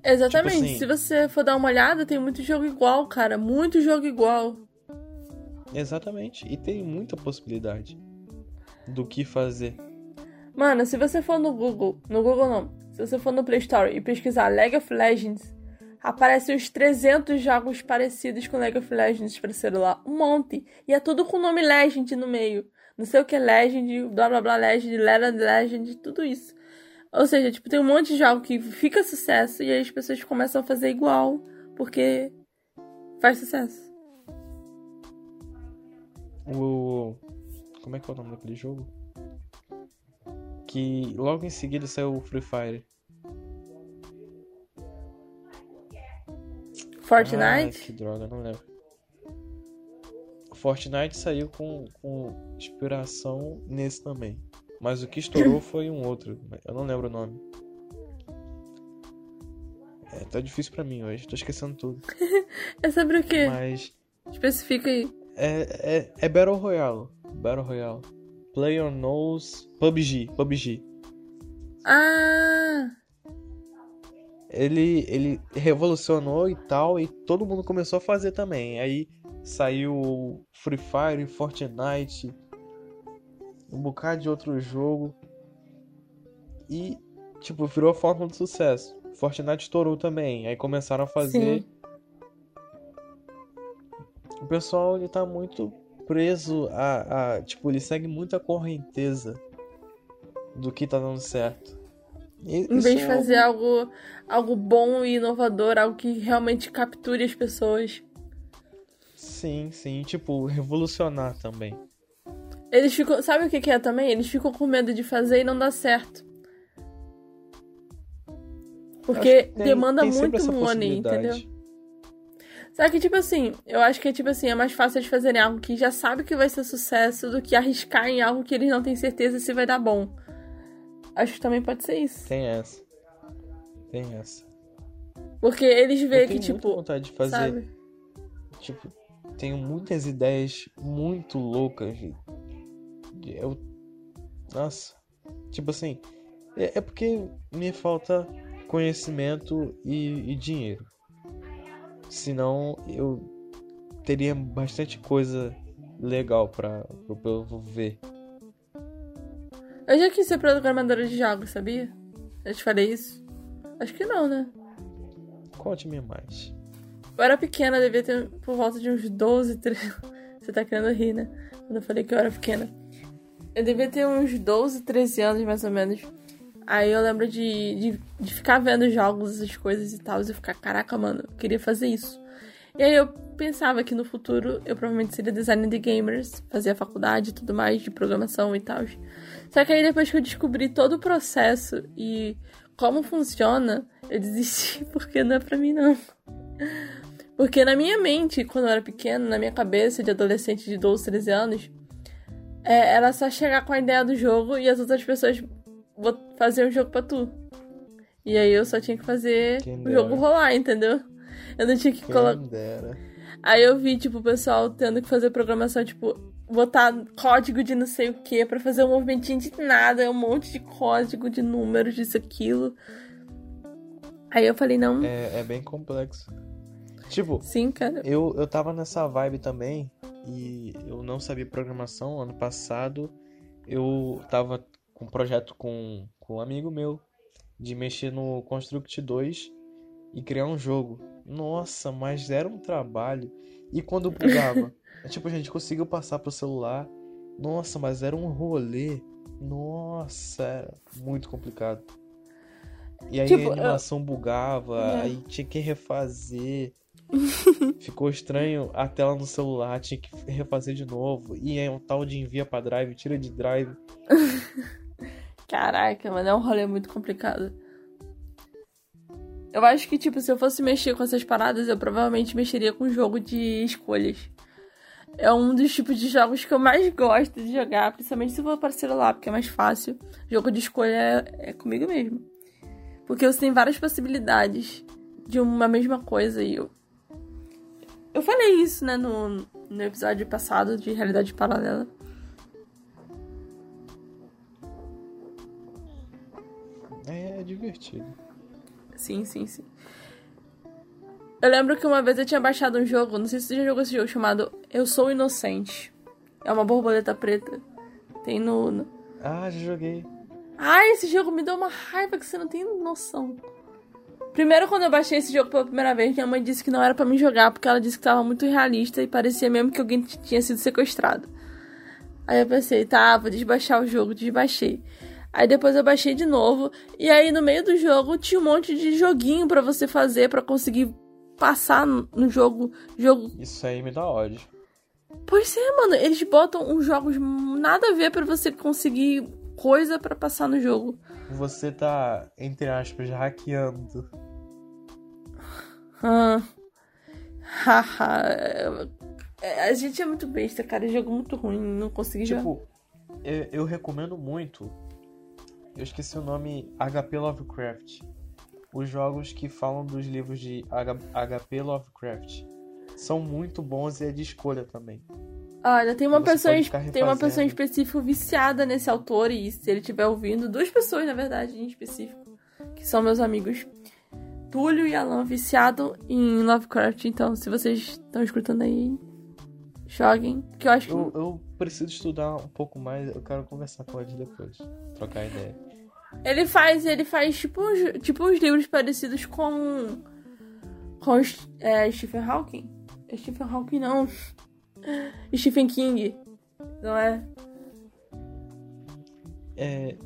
Exatamente. Tipo assim- Se você for dar uma olhada, tem muito jogo igual, cara. Muito jogo igual. Exatamente. E tem muita possibilidade do que fazer. Mano, se você for no Google, no Google não, se você for no Play Store e pesquisar League of Legends, aparecem uns 300 jogos parecidos com League of Legends pra celular. Um monte. E é tudo com o nome Legend no meio. Não sei o que é Legend, blá blá blá Legend, Legend, Legend, tudo isso. Ou seja, tipo, tem um monte de jogo que fica sucesso e aí as pessoas começam a fazer igual, porque faz sucesso. O. Como é que é o nome daquele jogo? Que logo em seguida saiu o Free Fire. Fortnite? Ah, que droga, não lembro. Fortnite saiu com, com inspiração nesse também. Mas o que estourou foi um outro. Eu não lembro o nome. É, tá difícil pra mim hoje, tô esquecendo tudo. É sobre o quê? Mas Especifica aí. é, é, é Battle Royale. Battle Royale. Player Knows. PUBG. PUBG. Ah! Ele, ele revolucionou e tal, e todo mundo começou a fazer também. Aí saiu Free Fire, Fortnite, um bocado de outro jogo. E, tipo, virou a fórmula de sucesso. Fortnite estourou também. Aí começaram a fazer. Sim. O pessoal, ele tá muito preso a, a. Tipo, ele segue muita correnteza do que tá dando certo. E Em vez de é fazer algo, algo bom e inovador, algo que realmente capture as pessoas. Sim, sim, tipo, revolucionar também. Eles ficam. Sabe o que, que é também? Eles ficam com medo de fazer e não dá certo. Porque tem- demanda tem muito money, entendeu? Só que, tipo assim, eu acho que é tipo assim, é mais fácil eles fazerem algo que já sabe que vai ser sucesso do que arriscar em algo que eles não têm certeza se vai dar bom. Acho que também pode ser isso. Tem essa. Tem essa. Porque eles veem tenho que, muita tipo. vontade de fazer. Sabe? Tipo, tenho muitas ideias muito loucas. Eu. Nossa. Tipo assim. É, é porque me falta conhecimento e, e dinheiro. Senão eu teria bastante coisa legal pra, pra eu ver. Eu já quis ser programadora de jogos, sabia? Eu te falei isso? Acho que não, né? Conte-me mais. Eu era pequena, devia ter por volta de uns 12, 13. Você tá querendo rir, né? Quando eu falei que eu era pequena. Eu devia ter uns 12, 13 anos, mais ou menos. Aí eu lembro de, de, de ficar vendo jogos, essas coisas e tal, e ficar, caraca, mano, eu queria fazer isso. E aí eu pensava que no futuro eu provavelmente seria designer de gamers, fazia faculdade e tudo mais, de programação e tal. Só que aí depois que eu descobri todo o processo e como funciona, eu desisti porque não é pra mim não. Porque na minha mente, quando eu era pequena, na minha cabeça de adolescente de 12, 13 anos, é, era só chegar com a ideia do jogo e as outras pessoas faziam o jogo pra tu. E aí eu só tinha que fazer Quem o dera. jogo rolar, entendeu? Eu não tinha que colocar. Aí eu vi, tipo, o pessoal tendo que fazer programação, tipo, botar código de não sei o que pra fazer um movimentinho de nada, um monte de código, de números, disso, aquilo. Aí eu falei, não, É, é bem complexo. Tipo, sim, cara. Eu, eu tava nessa vibe também e eu não sabia programação. Ano passado eu tava com um projeto com, com um amigo meu de mexer no Construct 2 e criar um jogo. Nossa, mas era um trabalho. E quando bugava, tipo, a gente conseguiu passar pro celular. Nossa, mas era um rolê. Nossa, era muito complicado. E aí Tipo, a animação bugava, É. aí tinha que refazer. Ficou estranho a tela no celular, tinha que refazer de novo. E é um tal de envia pra drive, tira de drive. Caraca, mano, é um rolê muito complicado. Eu acho que, tipo, se eu fosse mexer com essas paradas, eu provavelmente mexeria com jogo de escolhas. é um dos tipos de jogos que eu mais gosto de jogar, principalmente se for para celular, porque é mais fácil. Jogo de escolha é, é comigo mesmo. Porque você tem várias possibilidades de uma mesma coisa e eu. Eu falei isso, né, no, no episódio passado de Realidade Paralela. É, é divertido. Sim, sim, sim. Eu lembro que uma vez eu tinha baixado um jogo, não sei se você já jogou esse jogo, chamado Eu Sou Inocente. É uma borboleta preta. Tem no. no... Ah, já joguei. Ai, esse jogo me deu uma raiva que você não tem noção. Primeiro, quando eu baixei esse jogo pela primeira vez, minha mãe disse que não era para mim jogar, porque ela disse que tava muito realista e parecia mesmo que alguém tinha sido sequestrado. Aí eu pensei, tá, vou desbaixar o jogo, desbaixei. Aí depois eu baixei de novo, e aí no meio do jogo tinha um monte de joguinho para você fazer para conseguir passar no jogo, jogo. Isso aí me dá ódio. Pois é, mano, eles botam uns jogos nada a ver para você conseguir coisa para passar no jogo. Você tá, entre aspas, hackeando. Ah. Haha. a gente é muito besta, cara. É jogo muito ruim, não consegui tipo, jogar. Tipo, eu, eu recomendo muito. Eu esqueci o nome HP Lovecraft os jogos que falam dos livros de H.P. Lovecraft. São muito bons e é de escolha também. Olha, tem uma pessoa tem uma pessoa em específico viciada nesse autor e se ele estiver ouvindo, duas pessoas na verdade em específico, que são meus amigos, Túlio e Alan, viciado em Lovecraft. Então, se vocês estão escutando aí, joguem, que eu acho que eu, eu preciso estudar um pouco mais, eu quero conversar com eles depois, trocar ideia. Ele faz, ele faz tipo, tipo uns livros parecidos com. com é, Stephen Hawking. É Stephen Hawking não. Stephen King. Não é? É.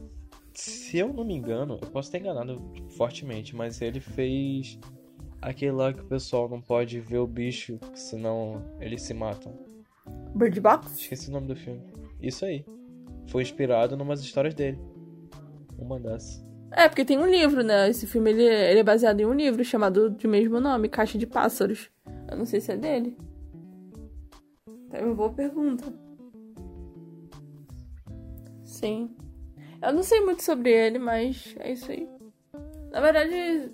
Se eu não me engano, eu posso ter enganado fortemente, mas ele fez aquele lá que o pessoal não pode ver o bicho, senão eles se matam. Bird Box? Esqueci o nome do filme. Isso aí. Foi inspirado em umas histórias dele. Uma das. É, porque tem um livro, né? Esse filme ele, ele é baseado em um livro chamado de mesmo nome, Caixa de Pássaros. Eu não sei se é dele. É uma boa pergunta. Sim. Eu não sei muito sobre ele, mas é isso aí. Na verdade,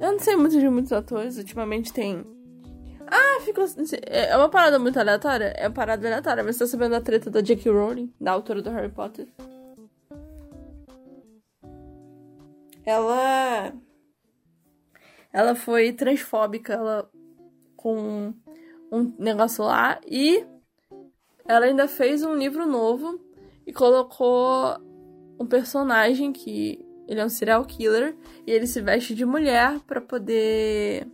eu não sei muito de muitos atores. Ultimamente tem. Ah, ficou. É uma parada muito aleatória? É uma parada aleatória, mas você tá sabendo a treta da J.K. Rowling, da autora do Harry Potter? ela ela foi transfóbica, ela com um negócio lá e ela ainda fez um livro novo e colocou um personagem que ele é um serial killer e ele se veste de mulher para poder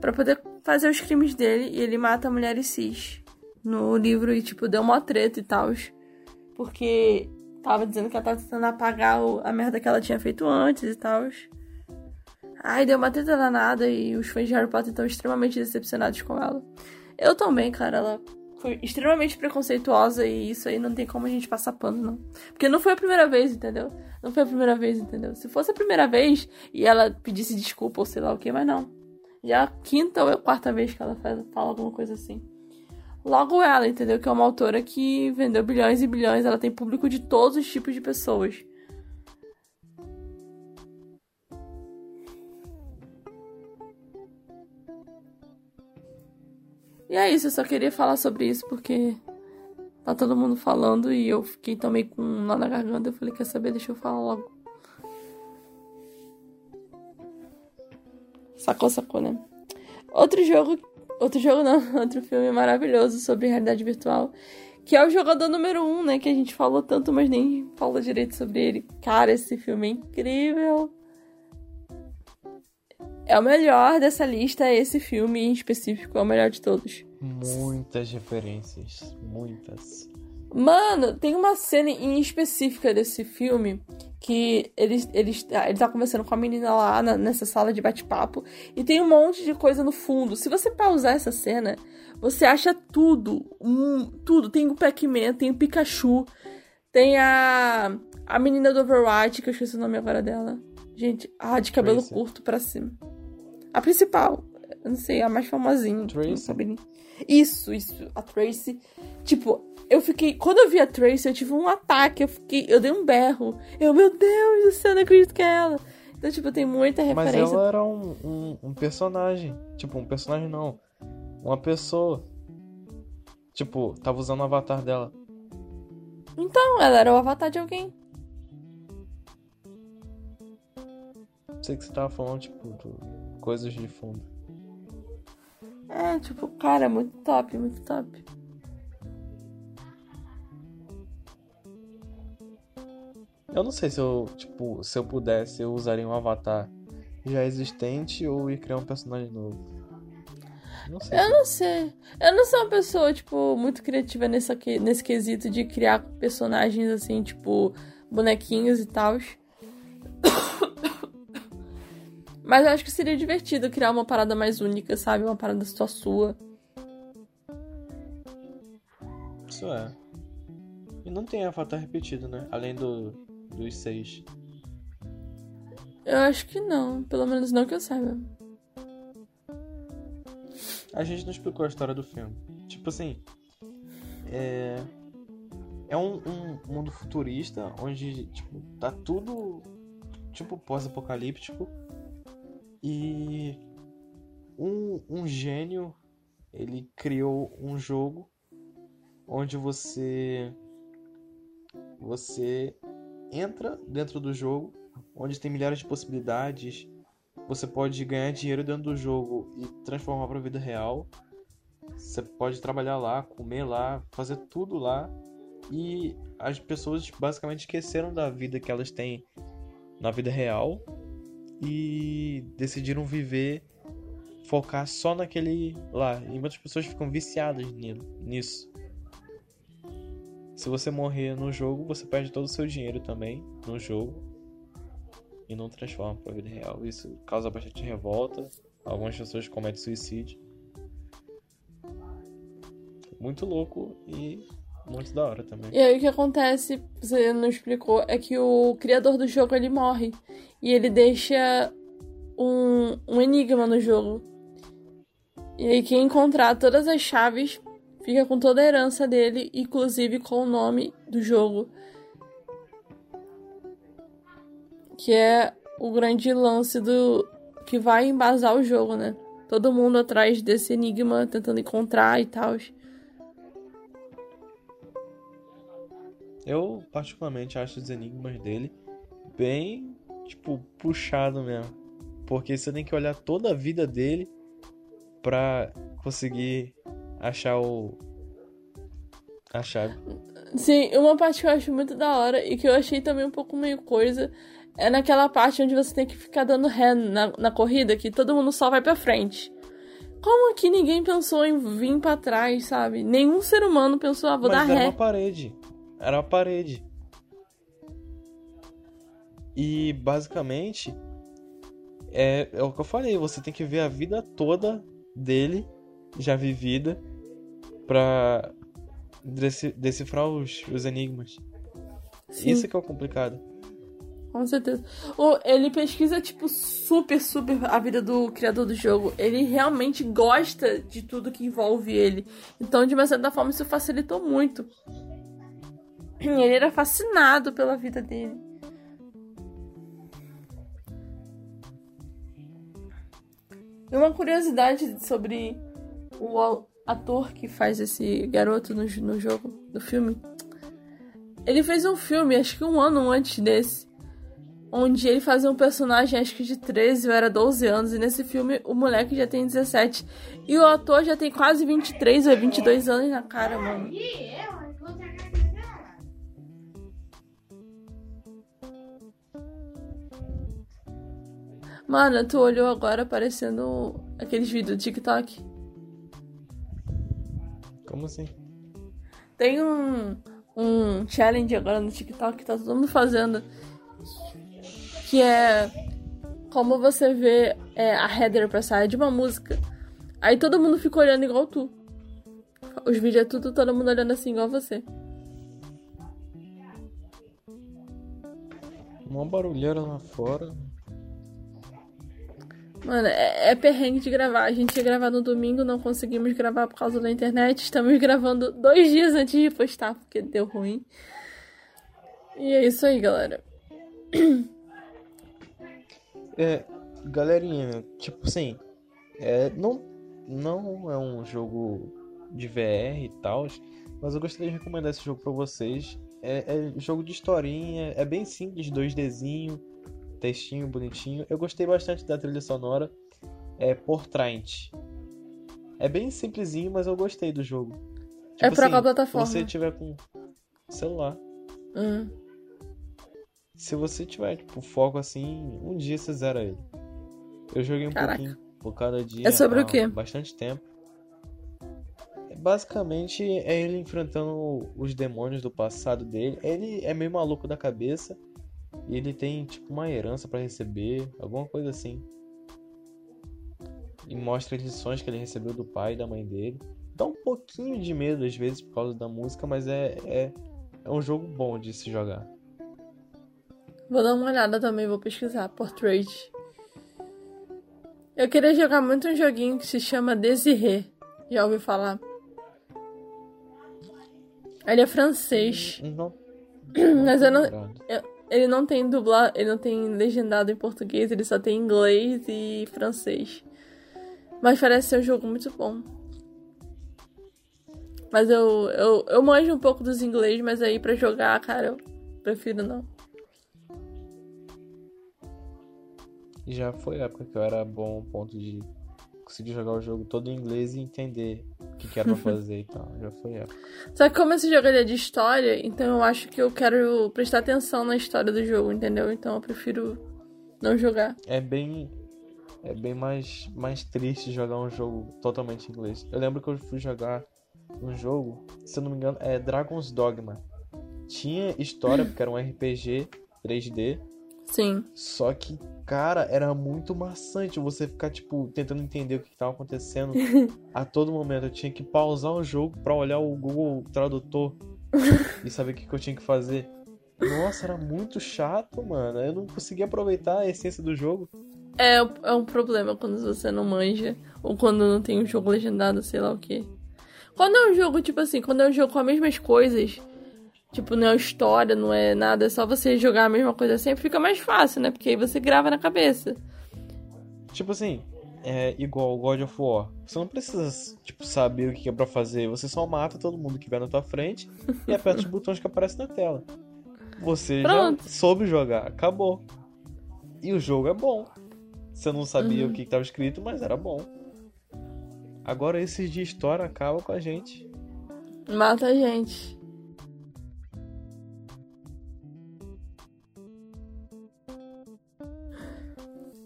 para poder fazer os crimes dele e ele mata mulheres cis no livro e tipo deu uma treta e tal porque tava dizendo que ela tava tentando apagar o, a merda que ela tinha feito antes e tal. Ai, deu uma treta danada e os fãs de Harry Potter estão extremamente decepcionados com ela. Eu também, cara, ela foi extremamente preconceituosa e isso aí não tem como a gente passar pano, não. Porque não foi a primeira vez, entendeu? Não foi a primeira vez, entendeu? Se fosse a primeira vez e ela pedisse desculpa ou sei lá o que, mas não. Já a quinta ou a quarta vez que ela fala alguma coisa assim. Logo ela, entendeu? Que é uma autora que vendeu bilhões e bilhões, ela tem público de todos os tipos de pessoas. E é isso, eu só queria falar sobre isso porque tá todo mundo falando e eu fiquei também com um nó na garganta. Eu falei, quer saber? Deixa eu falar logo. Sacou, sacou, né? Outro jogo Outro jogo não, outro filme maravilhoso sobre realidade virtual. Que é o jogador número um, né? Que a gente falou tanto, mas nem falou direito sobre ele. Cara, esse filme é incrível. É o melhor dessa lista, esse filme em específico é o melhor de todos. Muitas referências, muitas. Mano, tem uma cena em específica desse filme que ele, ele, ele tá conversando com a menina lá na, nessa sala de bate-papo e tem um monte de coisa no fundo. Se você pausar essa cena, você acha tudo. Um, tudo. Tem o Pac-Man, tem o Pikachu, tem a, a menina do Overwatch, que eu esqueci o nome agora dela. Gente, ah, de cabelo Tracy. curto pra cima. A principal. Não sei, a mais famosinha. Tracy? Não sabe nem- Isso, isso. A Tracy. Tipo, eu fiquei. Quando eu vi a Tracy, eu tive um ataque. Eu fiquei. Eu dei um berro. Eu, meu Deus do céu, não acredito que é ela. Então, tipo, tem muita Mas referência. ela era um, um, um personagem. Tipo, um personagem não. Uma pessoa. Tipo, tava usando o avatar dela. Então, ela era o avatar de alguém. Sei que você tava falando, tipo, do- coisas de fundo. É, tipo, cara, muito top, muito top. Eu não sei se eu, tipo, se eu pudesse, eu usaria um avatar já existente ou ia criar um personagem novo. Não sei. Eu se- não sei. Eu não sou uma pessoa, tipo, muito criativa nessa, que- nesse quesito de criar personagens assim, tipo, bonequinhos e tal. Mas eu acho que seria divertido criar uma parada mais única, sabe? Uma parada só sua. Isso é. E não tem avatar repetido, né? Além do, dos seis. Eu acho que não. Pelo menos não que eu saiba. A gente não explicou a história do filme. Tipo assim. É. É um, um mundo futurista onde, tipo, tá tudo. Tipo, pós-apocalíptico. E. Um, um gênio. Ele criou um jogo onde você. Você entra dentro do jogo, onde tem milhares de possibilidades. Você pode ganhar dinheiro dentro do jogo e transformar para a vida real. Você pode trabalhar lá, comer lá, fazer tudo lá. E as pessoas basicamente esqueceram da vida que elas têm na vida real e decidiram viver, focar só naquele lá. E muitas pessoas ficam viciadas ni- nisso. Se você morrer no jogo, você perde todo o seu dinheiro também no jogo e não transforma para a vida real. Isso causa bastante revolta. Algumas pessoas cometem suicídio. Muito louco e muito da hora também. E aí o que acontece, você não explicou, é que o criador do jogo ele morre. E ele deixa um, um enigma no jogo. E aí quem encontrar todas as chaves fica com toda a herança dele, inclusive com o nome do jogo. Que é o grande lance do. que vai embasar o jogo, né? Todo mundo atrás desse enigma, tentando encontrar e tal. Eu particularmente acho os enigmas dele bem, tipo, puxado mesmo. Porque você tem que olhar toda a vida dele pra conseguir achar o a chave. Sim, uma parte que eu acho muito da hora e que eu achei também um pouco meio coisa é naquela parte onde você tem que ficar dando ré na, na corrida, que todo mundo só vai pra frente. Como que ninguém pensou em vir pra trás, sabe? Nenhum ser humano pensou, ah, vou Mas dar ré. uma parede. Era uma parede. E basicamente é, é o que eu falei, você tem que ver a vida toda dele já vivida pra deci- decifrar os, os enigmas. Sim. Isso que é o complicado. Com certeza. O, ele pesquisa, tipo, super, super a vida do criador do jogo. Ele realmente gosta de tudo que envolve ele. Então, de uma certa forma, isso facilitou muito. Ele era fascinado pela vida dele. E uma curiosidade sobre o ator que faz esse garoto no, no jogo, no filme. Ele fez um filme, acho que um ano antes desse, onde ele fazia um personagem, acho que de 13 ou era 12 anos, e nesse filme o moleque já tem 17. E o ator já tem quase 23 ou 22 anos na cara, mano. Mano, tu olhou agora parecendo aqueles vídeos do TikTok. Como assim? Tem um, um challenge agora no TikTok que tá todo mundo fazendo. Que é como você vê é, a header pra sair de uma música. Aí todo mundo fica olhando igual tu. Os vídeos é tudo todo mundo olhando assim igual você. Uma barulheira lá fora. Mano, é, é perrengue de gravar. A gente ia gravar no domingo, não conseguimos gravar por causa da internet. Estamos gravando dois dias antes de postar, porque deu ruim. E é isso aí, galera. É, galerinha, tipo assim, é, não, não é um jogo de VR e tal, mas eu gostaria de recomendar esse jogo pra vocês. É, é jogo de historinha, é bem simples, 2Dzinho, textinho bonitinho. Eu gostei bastante da trilha sonora. É Portraint. É bem simplesinho, mas eu gostei do jogo. Tipo é pra assim, qual plataforma? Se você tiver com celular. Uhum. Se você tiver, tipo, foco assim, um dia você zera ele. Eu joguei um Caraca. pouquinho por cada dia. É sobre o quê? Bastante tempo. Basicamente é ele enfrentando os demônios do passado dele. Ele é meio maluco da cabeça. E ele tem tipo uma herança para receber, alguma coisa assim. E mostra as lições que ele recebeu do pai e da mãe dele. Dá um pouquinho de medo às vezes por causa da música, mas é, é, é um jogo bom de se jogar. Vou dar uma olhada também, vou pesquisar. Portrait. Eu queria jogar muito um joguinho que se chama Desiré. Já ouviu falar? Ele é francês. Não. Mas eu não. Eu, ele não tem dublado. Ele não tem legendado em português, ele só tem inglês e francês. Mas parece ser um jogo muito bom. Mas eu, eu, eu manjo um pouco dos inglês, mas aí pra jogar, cara, eu prefiro não. já foi a época que eu era bom ponto de conseguir jogar o jogo todo em inglês e entender o que, que era pra fazer e tal. Já foi a época. Só que como esse jogo é de história, então eu acho que eu quero prestar atenção na história do jogo, entendeu? Então eu prefiro não jogar. É bem. É bem mais, mais triste jogar um jogo totalmente em inglês. Eu lembro que eu fui jogar um jogo, se eu não me engano, é Dragon's Dogma. Tinha história, porque era um RPG 3D. Sim. Só que, cara, era muito maçante você ficar, tipo, tentando entender o que estava acontecendo a todo momento. Eu tinha que pausar o jogo para olhar o Google Tradutor e saber o que, que eu tinha que fazer. Nossa, era muito chato, mano. Eu não conseguia aproveitar a essência do jogo. É, é um problema quando você não manja. Ou quando não tem um jogo legendado, sei lá o que. Quando é um jogo, tipo assim, quando é um jogo com as mesmas coisas, Tipo, não é história, não é nada, é só você jogar a mesma coisa sempre, fica mais fácil, né? Porque aí você grava na cabeça. Tipo assim, é igual o God of War. Você não precisa, tipo, saber o que é pra fazer. Você só mata todo mundo que vai na tua frente e aperta os botões que aparecem na tela. Você Pronto. já soube jogar, acabou. E o jogo é bom. Você não sabia uhum. o que estava escrito, mas era bom. Agora esses de história acaba com a gente. Mata a gente.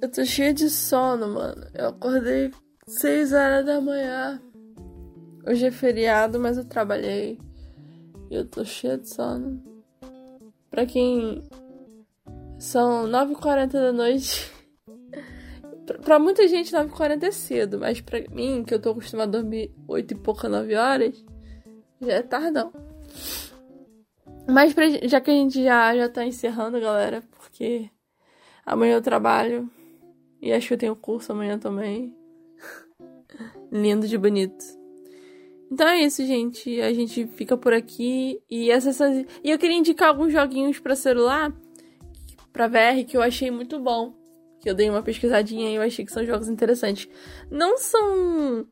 Eu tô cheia de sono, mano. Eu acordei 6 horas da manhã. Hoje é feriado, mas eu trabalhei. E eu tô cheia de sono. Pra quem. São 9h40 da noite. pra muita gente, 9h40 é cedo. Mas pra mim, que eu tô acostumado a dormir 8 e pouca, 9 horas, já é tardão. Mas pra, já que a gente já, já tá encerrando, galera, porque amanhã eu trabalho. E acho que eu tenho curso amanhã também. Lindo de bonito. Então é isso, gente. A gente fica por aqui. E essas. E eu queria indicar alguns joguinhos para celular, para VR, que eu achei muito bom. Que eu dei uma pesquisadinha e eu achei que são jogos interessantes. Não são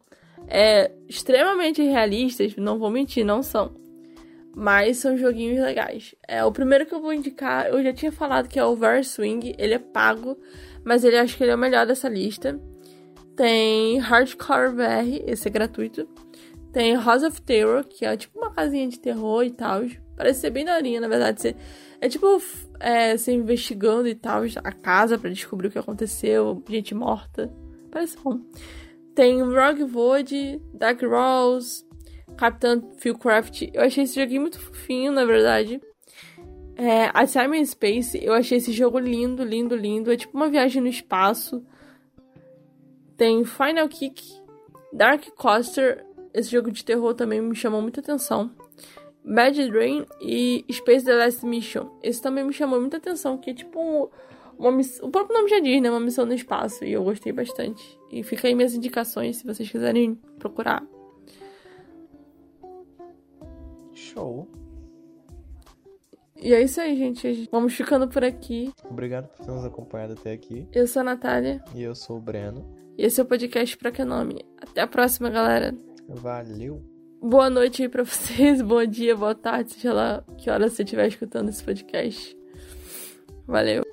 é, extremamente realistas, não vou mentir, não são. Mas são joguinhos legais. É, o primeiro que eu vou indicar, eu já tinha falado que é o Ver Swing, ele é pago mas ele acho que ele é o melhor dessa lista. Tem Hardcore VR, esse é gratuito. Tem House of Terror, que é tipo uma casinha de terror e tal. Parece ser bem daorinha, na verdade. Você, é tipo é, você investigando e tal a casa para descobrir o que aconteceu, gente morta. Parece bom. Tem Roguewood, Dark Rose, Capitão Philcraft. Eu achei esse joguinho muito fofinho, na verdade. É, a Simon Space, eu achei esse jogo lindo, lindo, lindo. É tipo uma viagem no espaço. Tem Final Kick, Dark Coaster. Esse jogo de terror também me chamou muita atenção. Bad Drain e Space The Last Mission. Esse também me chamou muita atenção, que é tipo um, uma miss... O próprio nome já diz, né? Uma missão no espaço. E eu gostei bastante. E fica aí minhas indicações se vocês quiserem procurar. Show. E é isso aí, gente. Vamos ficando por aqui. Obrigado por ter nos acompanhado até aqui. Eu sou a Natália. E eu sou o Breno. E esse é o podcast Pra Que Nome. Até a próxima, galera. Valeu. Boa noite aí pra vocês. Bom dia, boa tarde, seja lá que hora você estiver escutando esse podcast. Valeu.